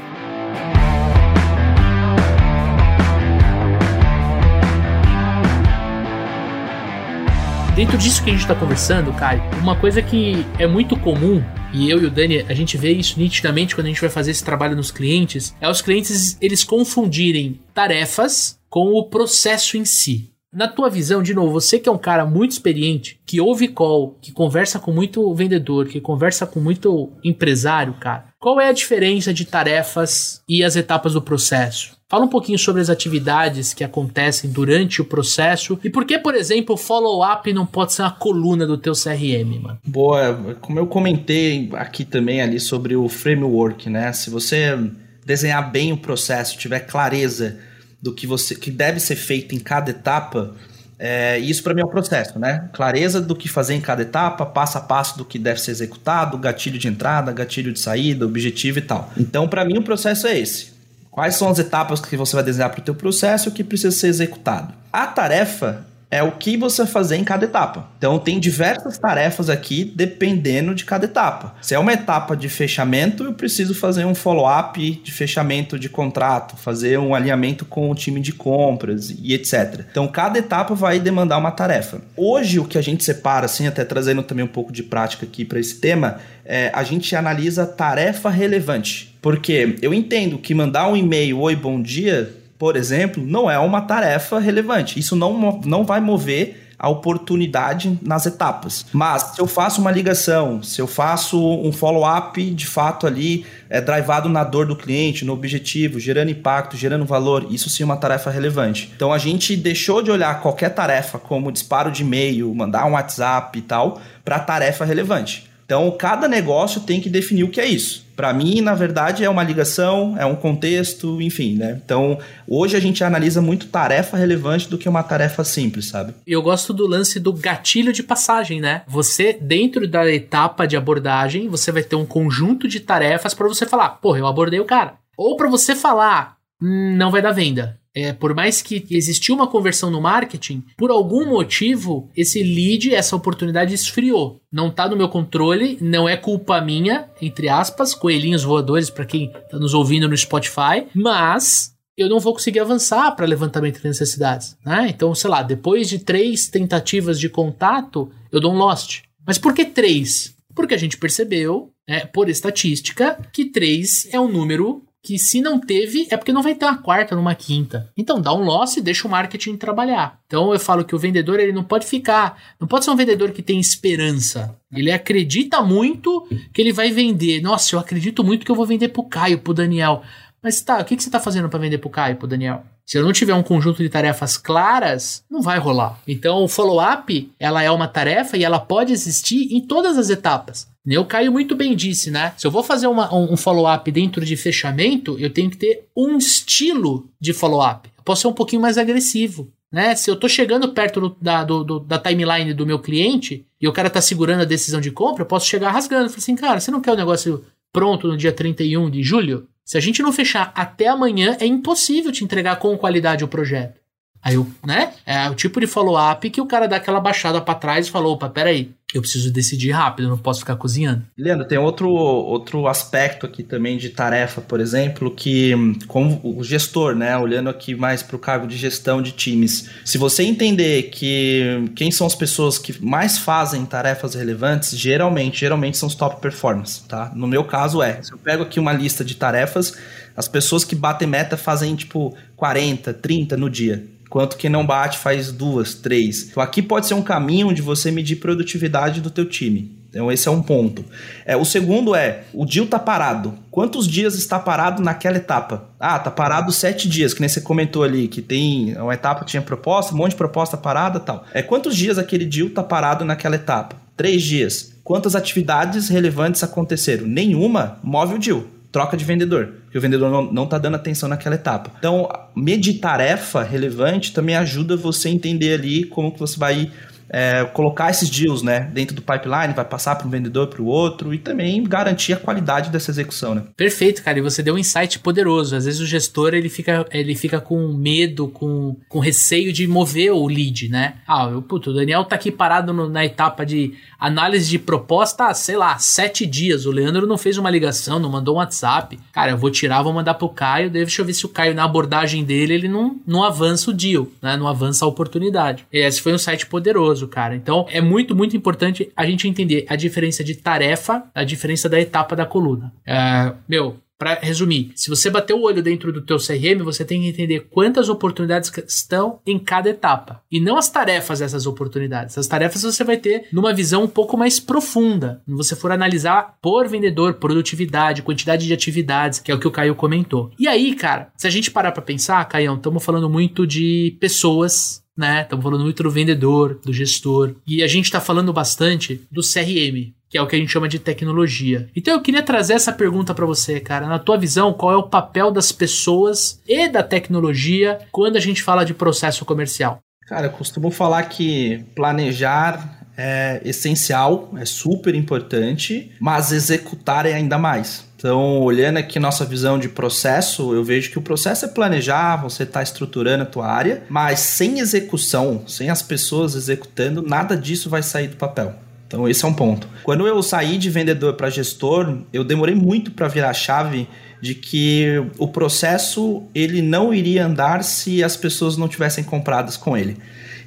Dentro disso que a gente está conversando, Caio, uma coisa que é muito comum e eu e o Dani, a gente vê isso nitidamente quando a gente vai fazer esse trabalho nos clientes, é os clientes eles confundirem tarefas com o processo em si. Na tua visão, de novo, você que é um cara muito experiente, que ouve call, que conversa com muito vendedor, que conversa com muito empresário, cara, qual é a diferença de tarefas e as etapas do processo? Fala um pouquinho sobre as atividades que acontecem durante o processo e por que, por exemplo, o follow-up não pode ser uma coluna do teu CRM, mano. Boa, como eu comentei aqui também ali sobre o framework, né? Se você desenhar bem o processo, tiver clareza do que você que deve ser feito em cada etapa, é, isso para mim é o processo, né? Clareza do que fazer em cada etapa, passo a passo do que deve ser executado, gatilho de entrada, gatilho de saída, objetivo e tal. Então, para mim, o processo é esse. Quais são as etapas que você vai desenhar para o teu processo que precisa ser executado? A tarefa é o que você fazer em cada etapa. Então tem diversas tarefas aqui dependendo de cada etapa. Se é uma etapa de fechamento, eu preciso fazer um follow-up de fechamento de contrato, fazer um alinhamento com o time de compras e etc. Então cada etapa vai demandar uma tarefa. Hoje o que a gente separa, assim, até trazendo também um pouco de prática aqui para esse tema, é, a gente analisa tarefa relevante. Porque eu entendo que mandar um e-mail, oi, bom dia, por exemplo, não é uma tarefa relevante. Isso não, não vai mover a oportunidade nas etapas. Mas se eu faço uma ligação, se eu faço um follow-up de fato ali, é drivado na dor do cliente, no objetivo, gerando impacto, gerando valor, isso sim é uma tarefa relevante. Então a gente deixou de olhar qualquer tarefa como disparo de e-mail, mandar um WhatsApp e tal, para tarefa relevante. Então, cada negócio tem que definir o que é isso. Para mim, na verdade, é uma ligação, é um contexto, enfim, né? Então, hoje a gente analisa muito tarefa relevante do que uma tarefa simples, sabe? Eu gosto do lance do gatilho de passagem, né? Você, dentro da etapa de abordagem, você vai ter um conjunto de tarefas para você falar, porra, eu abordei o cara. Ou para você falar, hum, não vai dar venda. É, por mais que existiu uma conversão no marketing, por algum motivo, esse lead, essa oportunidade esfriou. Não está no meu controle, não é culpa minha, entre aspas, coelhinhos voadores para quem está nos ouvindo no Spotify, mas eu não vou conseguir avançar para levantamento de necessidades. Né? Então, sei lá, depois de três tentativas de contato, eu dou um lost. Mas por que três? Porque a gente percebeu, é, por estatística, que três é um número que se não teve, é porque não vai ter uma quarta, numa quinta. Então dá um loss e deixa o marketing trabalhar. Então eu falo que o vendedor ele não pode ficar, não pode ser um vendedor que tem esperança. Ele acredita muito que ele vai vender. Nossa, eu acredito muito que eu vou vender pro Caio, pro Daniel. Mas tá, o que, que você tá fazendo para vender pro Caio, pro Daniel? Se eu não tiver um conjunto de tarefas claras, não vai rolar. Então, o follow-up, ela é uma tarefa e ela pode existir em todas as etapas. O Caio muito bem disse, né? Se eu vou fazer uma, um, follow-up dentro de fechamento, eu tenho que ter um estilo de follow-up. Eu posso ser um pouquinho mais agressivo. Né? Se eu tô chegando perto do, da, do, da timeline do meu cliente e o cara tá segurando a decisão de compra, eu posso chegar rasgando. Falar assim, cara, você não quer o negócio pronto no dia 31 de julho? Se a gente não fechar até amanhã, é impossível te entregar com qualidade o projeto. Aí, eu, né? É o tipo de follow-up que o cara dá aquela baixada para trás e falou: opa, peraí, eu preciso decidir rápido, não posso ficar cozinhando. Leandro, tem outro, outro aspecto aqui também de tarefa, por exemplo, que como o gestor, né, olhando aqui mais para o cargo de gestão de times, se você entender que quem são as pessoas que mais fazem tarefas relevantes, geralmente, geralmente são os top performers, tá? No meu caso é, se eu pego aqui uma lista de tarefas, as pessoas que batem meta fazem tipo 40, 30 no dia quanto que não bate faz duas, três. Então aqui pode ser um caminho de você medir produtividade do teu time. Então esse é um ponto. É, o segundo é, o deal tá parado. Quantos dias está parado naquela etapa? Ah, tá parado sete dias, que nem você comentou ali, que tem uma etapa tinha proposta, um monte de proposta parada tal. É, quantos dias aquele deal tá parado naquela etapa? Três dias. Quantas atividades relevantes aconteceram? Nenhuma move o deal troca de vendedor, porque o vendedor não está dando atenção naquela etapa. Então, medir tarefa relevante também ajuda você a entender ali como que você vai é, colocar esses deals né, dentro do pipeline, vai passar para um vendedor para o outro e também garantir a qualidade dessa execução. Né? Perfeito, cara. E você deu um insight poderoso. Às vezes o gestor ele fica, ele fica com medo, com, com receio de mover o lead, né? Ah, eu, puto, o Daniel tá aqui parado no, na etapa de análise de proposta, sei lá, sete dias. O Leandro não fez uma ligação, não mandou um WhatsApp. Cara, eu vou tirar, vou mandar pro Caio. Deixa eu ver se o Caio, na abordagem dele, ele não, não avança o deal, né? Não avança a oportunidade. Esse foi um site poderoso, cara. Então é muito, muito importante a gente entender a diferença de tarefa, a diferença da etapa da coluna. É, meu, para resumir, se você bater o olho dentro do teu CRM, você tem que entender quantas oportunidades estão em cada etapa e não as tarefas dessas oportunidades. As tarefas você vai ter numa visão um pouco mais profunda, se você for analisar por vendedor, produtividade, quantidade de atividades, que é o que o Caio comentou. E aí, cara, se a gente parar para pensar, Caião, estamos falando muito de pessoas né? Estamos falando muito do vendedor, do gestor. E a gente está falando bastante do CRM, que é o que a gente chama de tecnologia. Então eu queria trazer essa pergunta para você, cara. Na tua visão, qual é o papel das pessoas e da tecnologia quando a gente fala de processo comercial? Cara, eu costumo falar que planejar é essencial, é super importante, mas executar é ainda mais. Então, olhando aqui nossa visão de processo, eu vejo que o processo é planejar, você está estruturando a tua área, mas sem execução, sem as pessoas executando, nada disso vai sair do papel. Então, esse é um ponto. Quando eu saí de vendedor para gestor, eu demorei muito para virar chave de que o processo ele não iria andar se as pessoas não tivessem compradas com ele.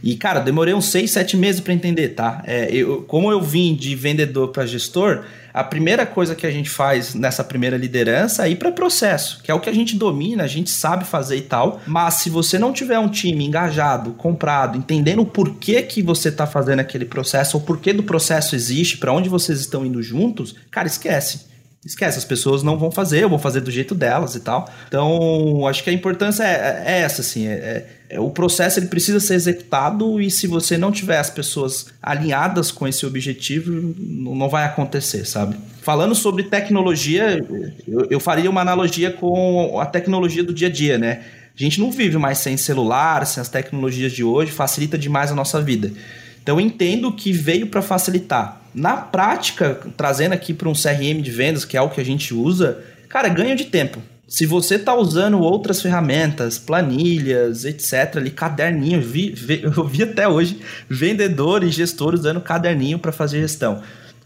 E, cara, demorei uns 6, 7 meses para entender, tá? É, eu, como eu vim de vendedor para gestor, a primeira coisa que a gente faz nessa primeira liderança é ir para processo, que é o que a gente domina, a gente sabe fazer e tal. Mas se você não tiver um time engajado, comprado, entendendo o porquê que você está fazendo aquele processo, ou porquê do processo existe, para onde vocês estão indo juntos, cara, esquece esquece, as pessoas não vão fazer, eu vou fazer do jeito delas e tal. Então, acho que a importância é, é essa, assim, é, é, é, o processo ele precisa ser executado e se você não tiver as pessoas alinhadas com esse objetivo, não vai acontecer, sabe? Falando sobre tecnologia, eu, eu faria uma analogia com a tecnologia do dia a dia, né? A gente não vive mais sem celular, sem as tecnologias de hoje, facilita demais a nossa vida. Então eu entendo que veio para facilitar. Na prática, trazendo aqui para um CRM de vendas, que é o que a gente usa, cara, ganho de tempo. Se você está usando outras ferramentas, planilhas, etc., ali, caderninho, eu vi, [LAUGHS] eu vi até hoje vendedor e gestor usando caderninho para fazer gestão.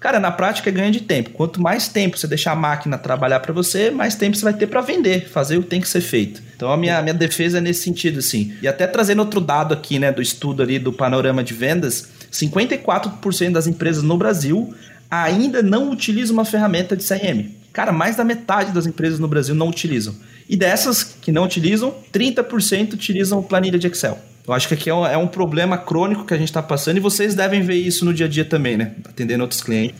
Cara, na prática ganho de tempo. Quanto mais tempo você deixar a máquina trabalhar para você, mais tempo você vai ter para vender, fazer o que tem que ser feito. Então a minha, minha defesa é nesse sentido, assim. E até trazendo outro dado aqui, né, do estudo ali do panorama de vendas, 54% das empresas no Brasil ainda não utilizam uma ferramenta de CRM. Cara, mais da metade das empresas no Brasil não utilizam. E dessas que não utilizam, 30% utilizam planilha de Excel. Eu acho que aqui é um, é um problema crônico que a gente está passando e vocês devem ver isso no dia a dia também, né? Atendendo outros clientes.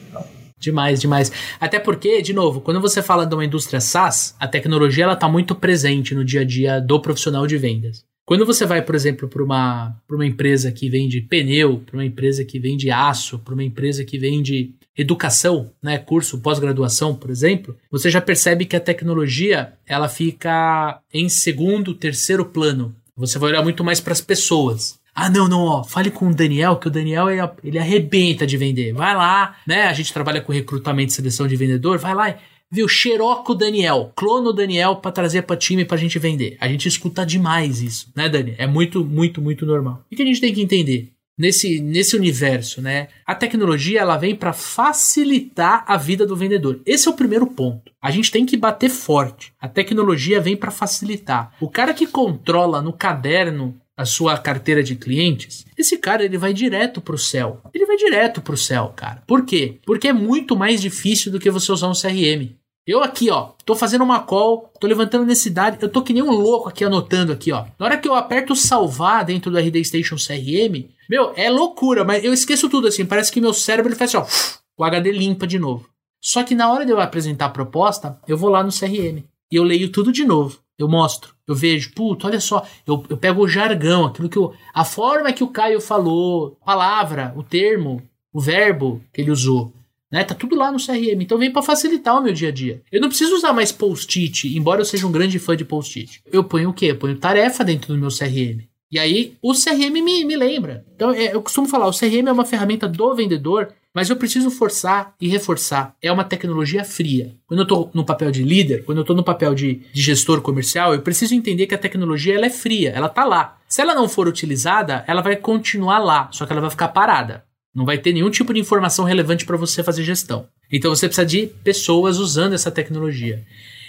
Demais, demais. Até porque, de novo, quando você fala de uma indústria SaaS, a tecnologia ela está muito presente no dia a dia do profissional de vendas. Quando você vai, por exemplo, para uma, uma empresa que vende pneu, para uma empresa que vende aço, para uma empresa que vende educação, né, curso pós-graduação, por exemplo, você já percebe que a tecnologia ela fica em segundo, terceiro plano você vai olhar muito mais para as pessoas. Ah, não, não, ó, fale com o Daniel, que o Daniel ele, arrebenta de vender. Vai lá, né? A gente trabalha com recrutamento e seleção de vendedor, vai lá, viu? Xeroca o Daniel, clona o Daniel para trazer para time para a gente vender. A gente escuta demais isso, né, Dani? É muito, muito, muito normal. O que a gente tem que entender? Nesse, nesse universo, né? A tecnologia ela vem para facilitar a vida do vendedor. Esse é o primeiro ponto. A gente tem que bater forte. A tecnologia vem para facilitar. O cara que controla no caderno a sua carteira de clientes, esse cara ele vai direto pro céu. Ele vai direto pro céu, cara. Por quê? Porque é muito mais difícil do que você usar um CRM. Eu aqui, ó, tô fazendo uma call, tô levantando necessidade, eu tô que nem um louco aqui anotando aqui, ó. Na hora que eu aperto salvar dentro do RD Station CRM, meu, é loucura, mas eu esqueço tudo assim, parece que meu cérebro ele faz assim, ó, [SNIFFS] o HD limpa de novo. Só que na hora de eu apresentar a proposta, eu vou lá no CRM e eu leio tudo de novo. Eu mostro, eu vejo, puto, olha só, eu, eu pego o jargão, aquilo que eu, a forma que o Caio falou, palavra, o termo, o verbo que ele usou. Né? Tá tudo lá no CRM. Então vem para facilitar o meu dia a dia. Eu não preciso usar mais post-it, embora eu seja um grande fã de post-it. Eu ponho o quê? Eu ponho tarefa dentro do meu CRM. E aí o CRM me, me lembra. Então é, eu costumo falar, o CRM é uma ferramenta do vendedor, mas eu preciso forçar e reforçar. É uma tecnologia fria. Quando eu estou no papel de líder, quando eu estou no papel de, de, gestor comercial, eu preciso entender que a tecnologia ela é fria, ela está lá. Se ela não for utilizada, ela vai continuar lá, só que ela vai ficar parada. Não vai ter nenhum tipo de informação relevante para você fazer gestão. Então você precisa de pessoas usando essa tecnologia.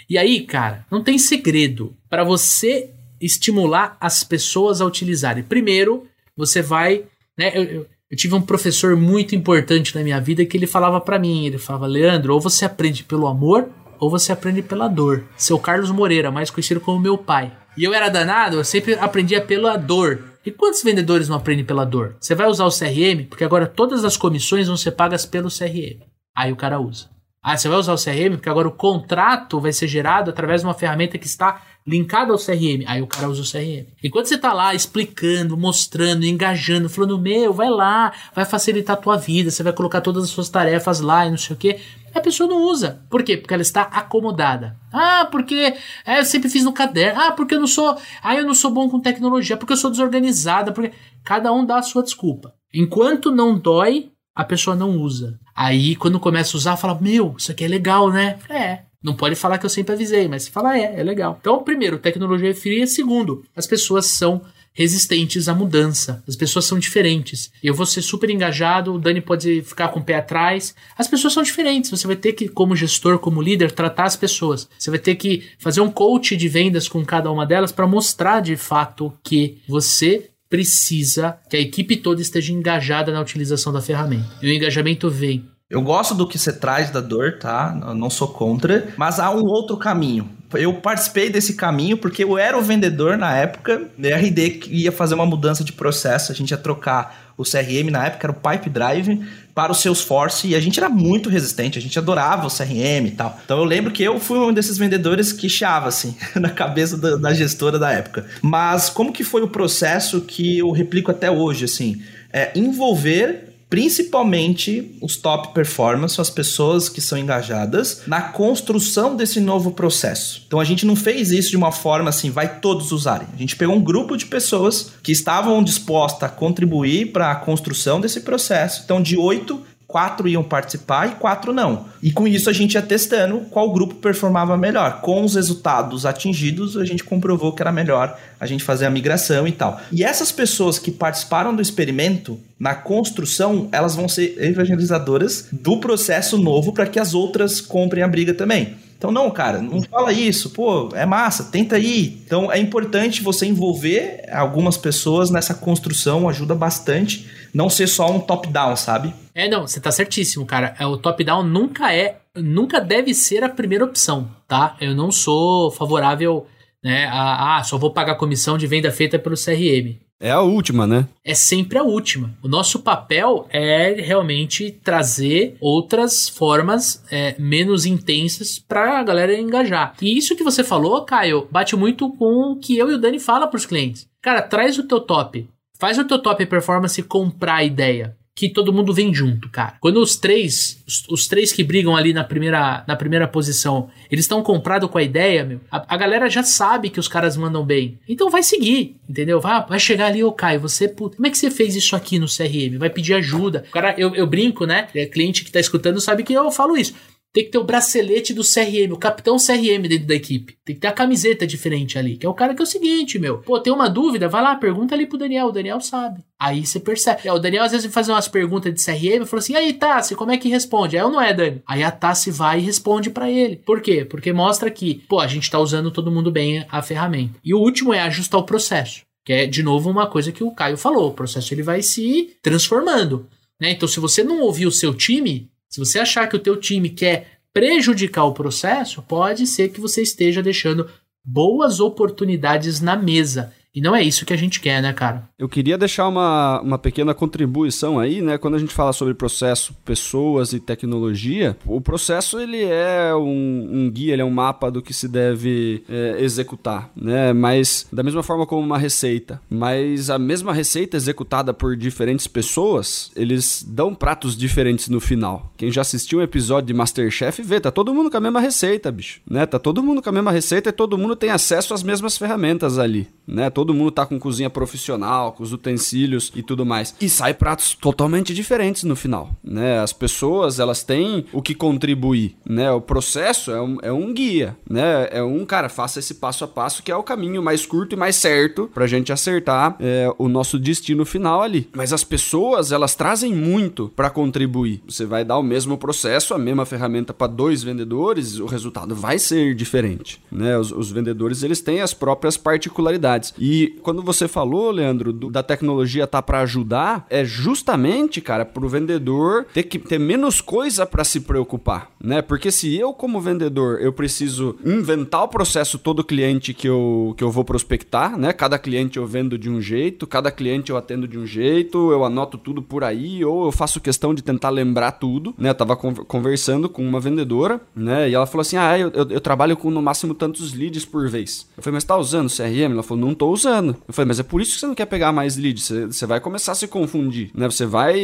E aí, cara, não tem segredo. Para você estimular as pessoas a utilizarem. Primeiro, você vai. Né, eu, eu, eu, tive um professor muito importante na minha vida que ele falava para mim: ele falava, Leandro, ou você aprende pelo amor ou você aprende pela dor. Seu Carlos Moreira, mais conhecido como meu pai. E eu era danado, eu sempre aprendia pela dor. E quantos vendedores não aprendem pela dor? Você vai usar o CRM, porque agora todas as comissões vão ser pagas pelo CRM. Aí o cara usa. Ah, você vai usar o CRM, porque agora o contrato vai ser gerado através de uma ferramenta que está linkado ao CRM. Aí o cara usa o CRM. Enquanto você tá lá explicando, mostrando, engajando, falando, meu, vai lá, vai facilitar a tua vida, você vai colocar todas as suas tarefas lá e não sei o que. A pessoa não usa. Por quê? Porque ela está acomodada. Ah, porque é, eu sempre fiz no caderno. Ah, porque eu não sou. Ah, eu não sou bom com tecnologia, porque eu sou desorganizada, porque. Cada um dá a sua desculpa. Enquanto não dói, a pessoa não usa. Aí, quando começa a usar, fala: Meu, isso aqui é legal, né? É, não pode falar que eu sempre avisei, mas se falar é, é legal. Então, primeiro, tecnologia é fria. Segundo, as pessoas são resistentes à mudança. As pessoas são diferentes. Eu vou ser super engajado, o Dani pode ficar com o pé atrás. As pessoas são diferentes. Você vai ter que, como gestor, como líder, tratar as pessoas. Você vai ter que fazer um coach de vendas com cada uma delas para mostrar de fato que você precisa que a equipe toda esteja engajada na utilização da ferramenta. E o engajamento vem eu gosto do que você traz da dor, tá? Eu não sou contra, mas há um outro caminho. Eu participei desse caminho porque eu era o vendedor na época, da RD ia fazer uma mudança de processo, a gente ia trocar o CRM na época era o Pipe Drive para o Salesforce e a gente era muito resistente, a gente adorava o CRM e tal. Então eu lembro que eu fui um desses vendedores que chiava assim [LAUGHS] na cabeça da, da gestora da época. Mas como que foi o processo que eu replico até hoje assim? É envolver principalmente os top performance, as pessoas que são engajadas na construção desse novo processo. Então a gente não fez isso de uma forma assim, vai todos usarem. A gente pegou um grupo de pessoas que estavam dispostas a contribuir para a construção desse processo. Então de oito quatro iam participar e quatro não. E com isso a gente ia testando qual grupo performava melhor. Com os resultados atingidos, a gente comprovou que era melhor a gente fazer a migração e tal. E essas pessoas que participaram do experimento, na construção, elas vão ser evangelizadoras do processo novo para que as outras comprem a briga também. Então, não, cara, não fala isso, pô, é massa, tenta aí. Então, é importante você envolver algumas pessoas nessa construção, ajuda bastante, não ser só um top-down, sabe? É, não, você tá certíssimo, cara. É, o top-down nunca é, nunca deve ser a primeira opção, tá? Eu não sou favorável, né, a, ah, só vou pagar comissão de venda feita pelo CRM. É a última, né? É sempre a última. O nosso papel é realmente trazer outras formas é, menos intensas para a galera engajar. E isso que você falou, Caio, bate muito com o que eu e o Dani fala para os clientes. Cara, traz o teu top. Faz o teu top performance comprar a ideia que todo mundo vem junto, cara. Quando os três, os, os três que brigam ali na primeira, na primeira posição, eles estão comprados com a ideia, meu, a, a, galera já sabe que os caras mandam bem. Então vai seguir, entendeu? Vai, vai chegar ali, ô Caio, você, como é que você fez isso aqui no CRM? Vai pedir ajuda. O cara, eu, eu brinco, né? É cliente que tá escutando sabe que eu falo isso tem que ter o bracelete do CRM, o capitão CRM dentro da equipe. Tem que ter a camiseta diferente ali, que é o cara que é o seguinte, meu. Pô, tem uma dúvida? Vai lá, pergunta ali pro Daniel, o Daniel sabe. Aí você percebe. É, o Daniel às vezes fazer umas perguntas de CRM e fala assim: aí, Tassi, como é que responde? Aí eu não é, Dani. Aí a Tassi vai e responde para ele. Por quê? Porque mostra que, pô, a gente tá usando todo mundo bem a ferramenta. E o último é ajustar o processo. Que é, de novo, uma coisa que o Caio falou. O processo ele vai se transformando. Né? Então, se você não ouvir o seu time, se você achar que o teu time quer prejudicar o processo, pode ser que você esteja deixando boas oportunidades na mesa. E não é isso que a gente quer, né, cara? Eu queria deixar uma, uma pequena contribuição aí, né? Quando a gente fala sobre processo, pessoas e tecnologia, o processo ele é um, um guia, ele é um mapa do que se deve é, executar, né? Mas da mesma forma como uma receita. Mas a mesma receita executada por diferentes pessoas, eles dão pratos diferentes no final. Quem já assistiu um episódio de Masterchef vê, tá todo mundo com a mesma receita, bicho, né? Tá todo mundo com a mesma receita e todo mundo tem acesso às mesmas ferramentas ali, né? Todo todo mundo tá com cozinha profissional, com os utensílios e tudo mais. E sai pratos totalmente diferentes no final, né? As pessoas, elas têm o que contribuir, né? O processo é um, é um guia, né? É um, cara, faça esse passo a passo que é o caminho mais curto e mais certo pra gente acertar é, o nosso destino final ali. Mas as pessoas, elas trazem muito para contribuir. Você vai dar o mesmo processo, a mesma ferramenta para dois vendedores, o resultado vai ser diferente, né? Os, os, vendedores, eles têm as próprias particularidades. E quando você falou, Leandro, do, da tecnologia tá para ajudar, é justamente, cara, pro vendedor ter que ter menos coisa para se preocupar, né? Porque se eu como vendedor, eu preciso inventar o processo todo cliente que eu, que eu vou prospectar, né? Cada cliente eu vendo de um jeito, cada cliente eu atendo de um jeito, eu anoto tudo por aí, ou eu faço questão de tentar lembrar tudo, né? Eu tava conversando com uma vendedora, né? E ela falou assim: Ah, eu, eu, eu trabalho com no máximo tantos leads por vez. Eu falei, mas tá usando CRM? Ela falou, não tô usando. Eu falei, mas é por isso que você não quer pegar mais leads. Você, você vai começar a se confundir, né? Você vai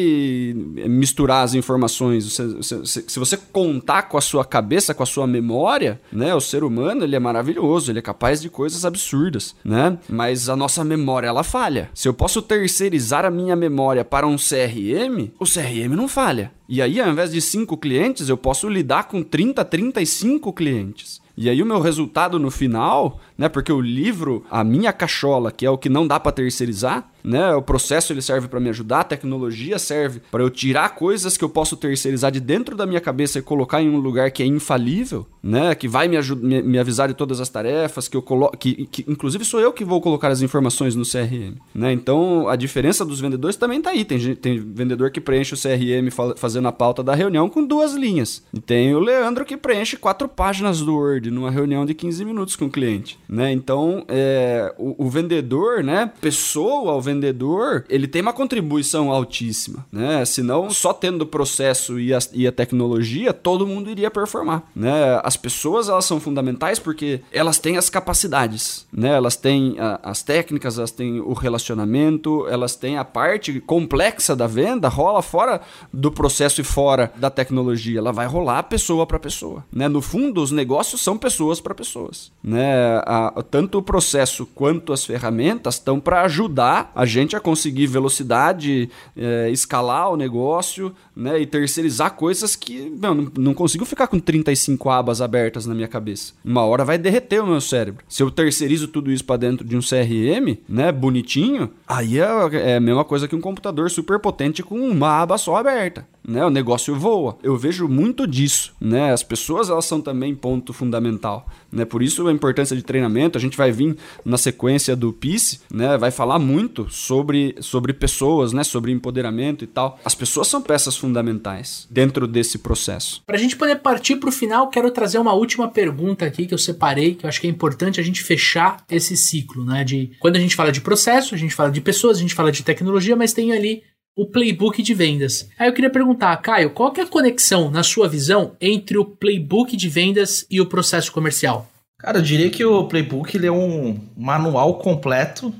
misturar as informações. Você, você, se você contar com a sua cabeça, com a sua memória, né? O ser humano, ele é maravilhoso, ele é capaz de coisas absurdas, né? Mas a nossa memória, ela falha. Se eu posso terceirizar a minha memória para um CRM, o CRM não falha. E aí, ao invés de 5 clientes, eu posso lidar com 30, 35 clientes. E aí o meu resultado no final, né, porque o livro, a minha cachola, que é o que não dá para terceirizar, né? O processo ele serve para me ajudar, a tecnologia serve para eu tirar coisas que eu posso terceirizar de dentro da minha cabeça e colocar em um lugar que é infalível, né? Que vai me, me, me avisar de todas as tarefas, que eu coloco, que, que inclusive sou eu que vou colocar as informações no CRM, né? Então a diferença dos vendedores também tá aí. Tem, tem vendedor que preenche o CRM fazendo a pauta da reunião com duas linhas. E tem o Leandro que preenche quatro páginas do Word numa reunião de 15 minutos com o cliente, né? Então é, o, o vendedor, né? Pessoa vendedor vendedor, ele tem uma contribuição altíssima, né? Senão, só tendo o processo e a, e a tecnologia, todo mundo iria performar, né? As pessoas, elas são fundamentais porque elas têm as capacidades, né? Elas têm a, as técnicas, elas têm o relacionamento, elas têm a parte complexa da venda, rola fora do processo e fora da tecnologia. Ela vai rolar pessoa para pessoa, né? No fundo, os negócios são pessoas para pessoas, né? A, tanto o processo quanto as ferramentas estão para ajudar a a gente a conseguir velocidade, é, escalar o negócio, né? E terceirizar coisas que, não, não consigo ficar com 35 abas abertas na minha cabeça. Uma hora vai derreter o meu cérebro. Se eu terceirizo tudo isso para dentro de um CRM, né, bonitinho, aí é, é a mesma coisa que um computador super potente com uma aba só aberta né? O negócio voa. Eu vejo muito disso, né? As pessoas elas são também ponto fundamental, né? Por isso a importância de treinamento. A gente vai vir na sequência do PIS, né? Vai falar muito sobre sobre pessoas, né? Sobre empoderamento e tal. As pessoas são peças fundamentais dentro desse processo. Para a gente poder partir para o final, quero trazer uma última pergunta aqui que eu separei, que eu acho que é importante a gente fechar esse ciclo, né? De quando a gente fala de processo, a gente fala de pessoas, a gente fala de tecnologia, mas tem ali o playbook de vendas. Aí eu queria perguntar, Caio, qual que é a conexão, na sua visão, entre o playbook de vendas e o processo comercial? Cara, eu diria que o playbook ele é um manual completo,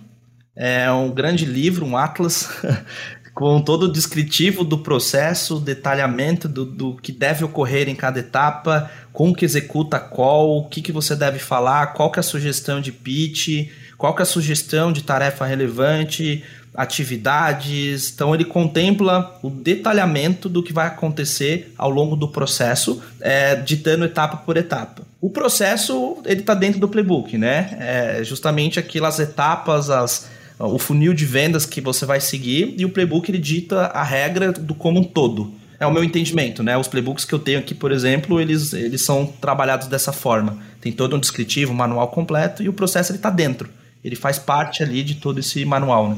é um grande livro, um atlas, [LAUGHS] com todo o descritivo do processo, detalhamento do, do que deve ocorrer em cada etapa, como que executa qual, o que, que você deve falar, qual que é a sugestão de pitch, qual que é a sugestão de tarefa relevante, atividades. Então ele contempla o detalhamento do que vai acontecer ao longo do processo, é, ditando etapa por etapa. O processo ele está dentro do playbook, né? É justamente aquelas etapas, as, o funil de vendas que você vai seguir e o playbook ele dita a regra do como um todo. É o meu entendimento, né? Os playbooks que eu tenho aqui, por exemplo, eles, eles são trabalhados dessa forma. Tem todo um descritivo, um manual completo e o processo ele está dentro. Ele faz parte ali de todo esse manual, né?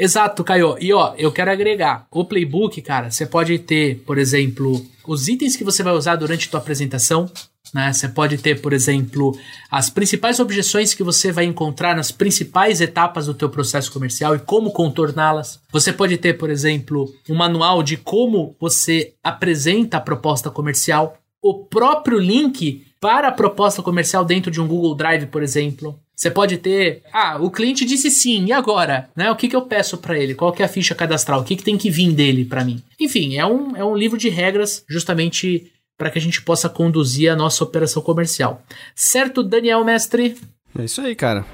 Exato, Caio. E ó, eu quero agregar. O playbook, cara, você pode ter, por exemplo, os itens que você vai usar durante a tua apresentação. Né? Você pode ter, por exemplo, as principais objeções que você vai encontrar nas principais etapas do teu processo comercial e como contorná-las. Você pode ter, por exemplo, um manual de como você apresenta a proposta comercial. O próprio link para a proposta comercial dentro de um Google Drive, por exemplo. Você pode ter, ah, o cliente disse sim, e agora? Né? O que, que eu peço para ele? Qual que é a ficha cadastral? O que, que tem que vir dele para mim? Enfim, é um, é um livro de regras justamente para que a gente possa conduzir a nossa operação comercial. Certo, Daniel Mestre? É isso aí, cara.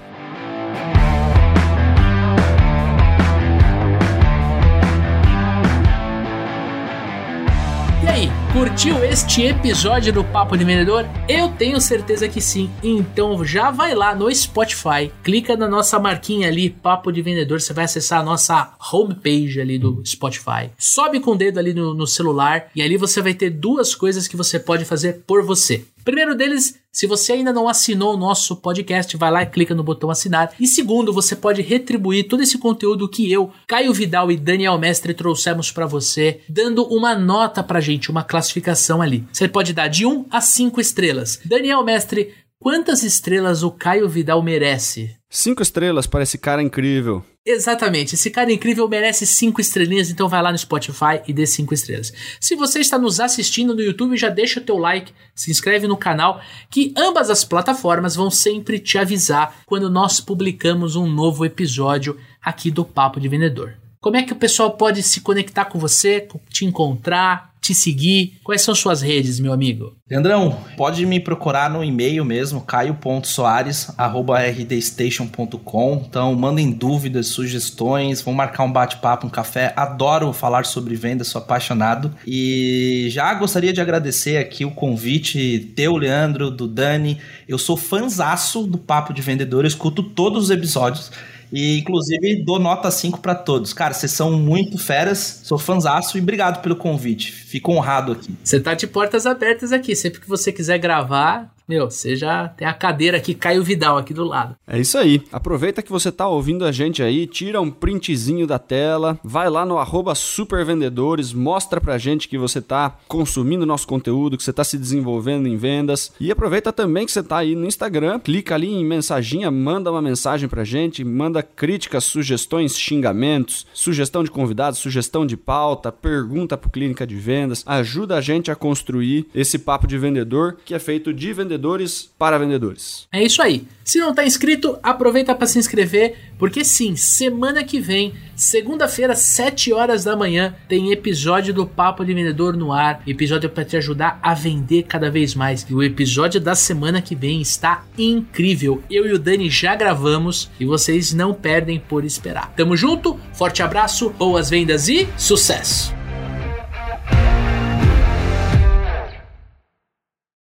Curtiu este episódio do Papo de Vendedor? Eu tenho certeza que sim. Então já vai lá no Spotify, clica na nossa marquinha ali, Papo de Vendedor, você vai acessar a nossa homepage ali do Spotify. Sobe com o dedo ali no, no celular e ali você vai ter duas coisas que você pode fazer por você. Primeiro deles, se você ainda não assinou o nosso podcast, vai lá e clica no botão assinar. E segundo, você pode retribuir todo esse conteúdo que eu, Caio Vidal e Daniel Mestre trouxemos para você, dando uma nota pra gente, uma classificação ali. Você pode dar de 1 a 5 estrelas. Daniel Mestre, quantas estrelas o Caio Vidal merece? Cinco estrelas para esse cara incrível. Exatamente, esse cara incrível merece cinco estrelinhas, então vai lá no Spotify e dê cinco estrelas. Se você está nos assistindo no YouTube, já deixa o teu like, se inscreve no canal, que ambas as plataformas vão sempre te avisar quando nós publicamos um novo episódio aqui do Papo de Vendedor. Como é que o pessoal pode se conectar com você, te encontrar, te seguir? Quais são suas redes, meu amigo? Leandrão, pode me procurar no e-mail mesmo, caio.soares.rdstation.com. Então, mandem dúvidas, sugestões, vão marcar um bate-papo, um café. Adoro falar sobre vendas, sou apaixonado. E já gostaria de agradecer aqui o convite teu, Leandro, do Dani. Eu sou fanzaço do Papo de Vendedor, eu escuto todos os episódios. E, inclusive, dou nota 5 para todos. Cara, vocês são muito feras, sou fanzaço e obrigado pelo convite. Fico honrado aqui. Você tá de portas abertas aqui. Sempre que você quiser gravar, meu, você já tem a cadeira aqui, Caio Vidal aqui do lado. É isso aí. Aproveita que você tá ouvindo a gente aí, tira um printzinho da tela, vai lá no supervendedores, mostra pra gente que você tá consumindo nosso conteúdo, que você tá se desenvolvendo em vendas. E aproveita também que você tá aí no Instagram, clica ali em mensaginha, manda uma mensagem pra gente, manda críticas, sugestões, xingamentos, sugestão de convidados, sugestão de pauta, pergunta pro Clínica de Vendas. Ajuda a gente a construir esse papo de vendedor que é feito de vendedor vendedores para vendedores. É isso aí. Se não está inscrito, aproveita para se inscrever, porque sim, semana que vem, segunda-feira, 7 horas da manhã, tem episódio do Papo de Vendedor no ar, episódio para te ajudar a vender cada vez mais. E o episódio da semana que vem está incrível. Eu e o Dani já gravamos e vocês não perdem por esperar. Tamo junto, forte abraço, boas vendas e sucesso!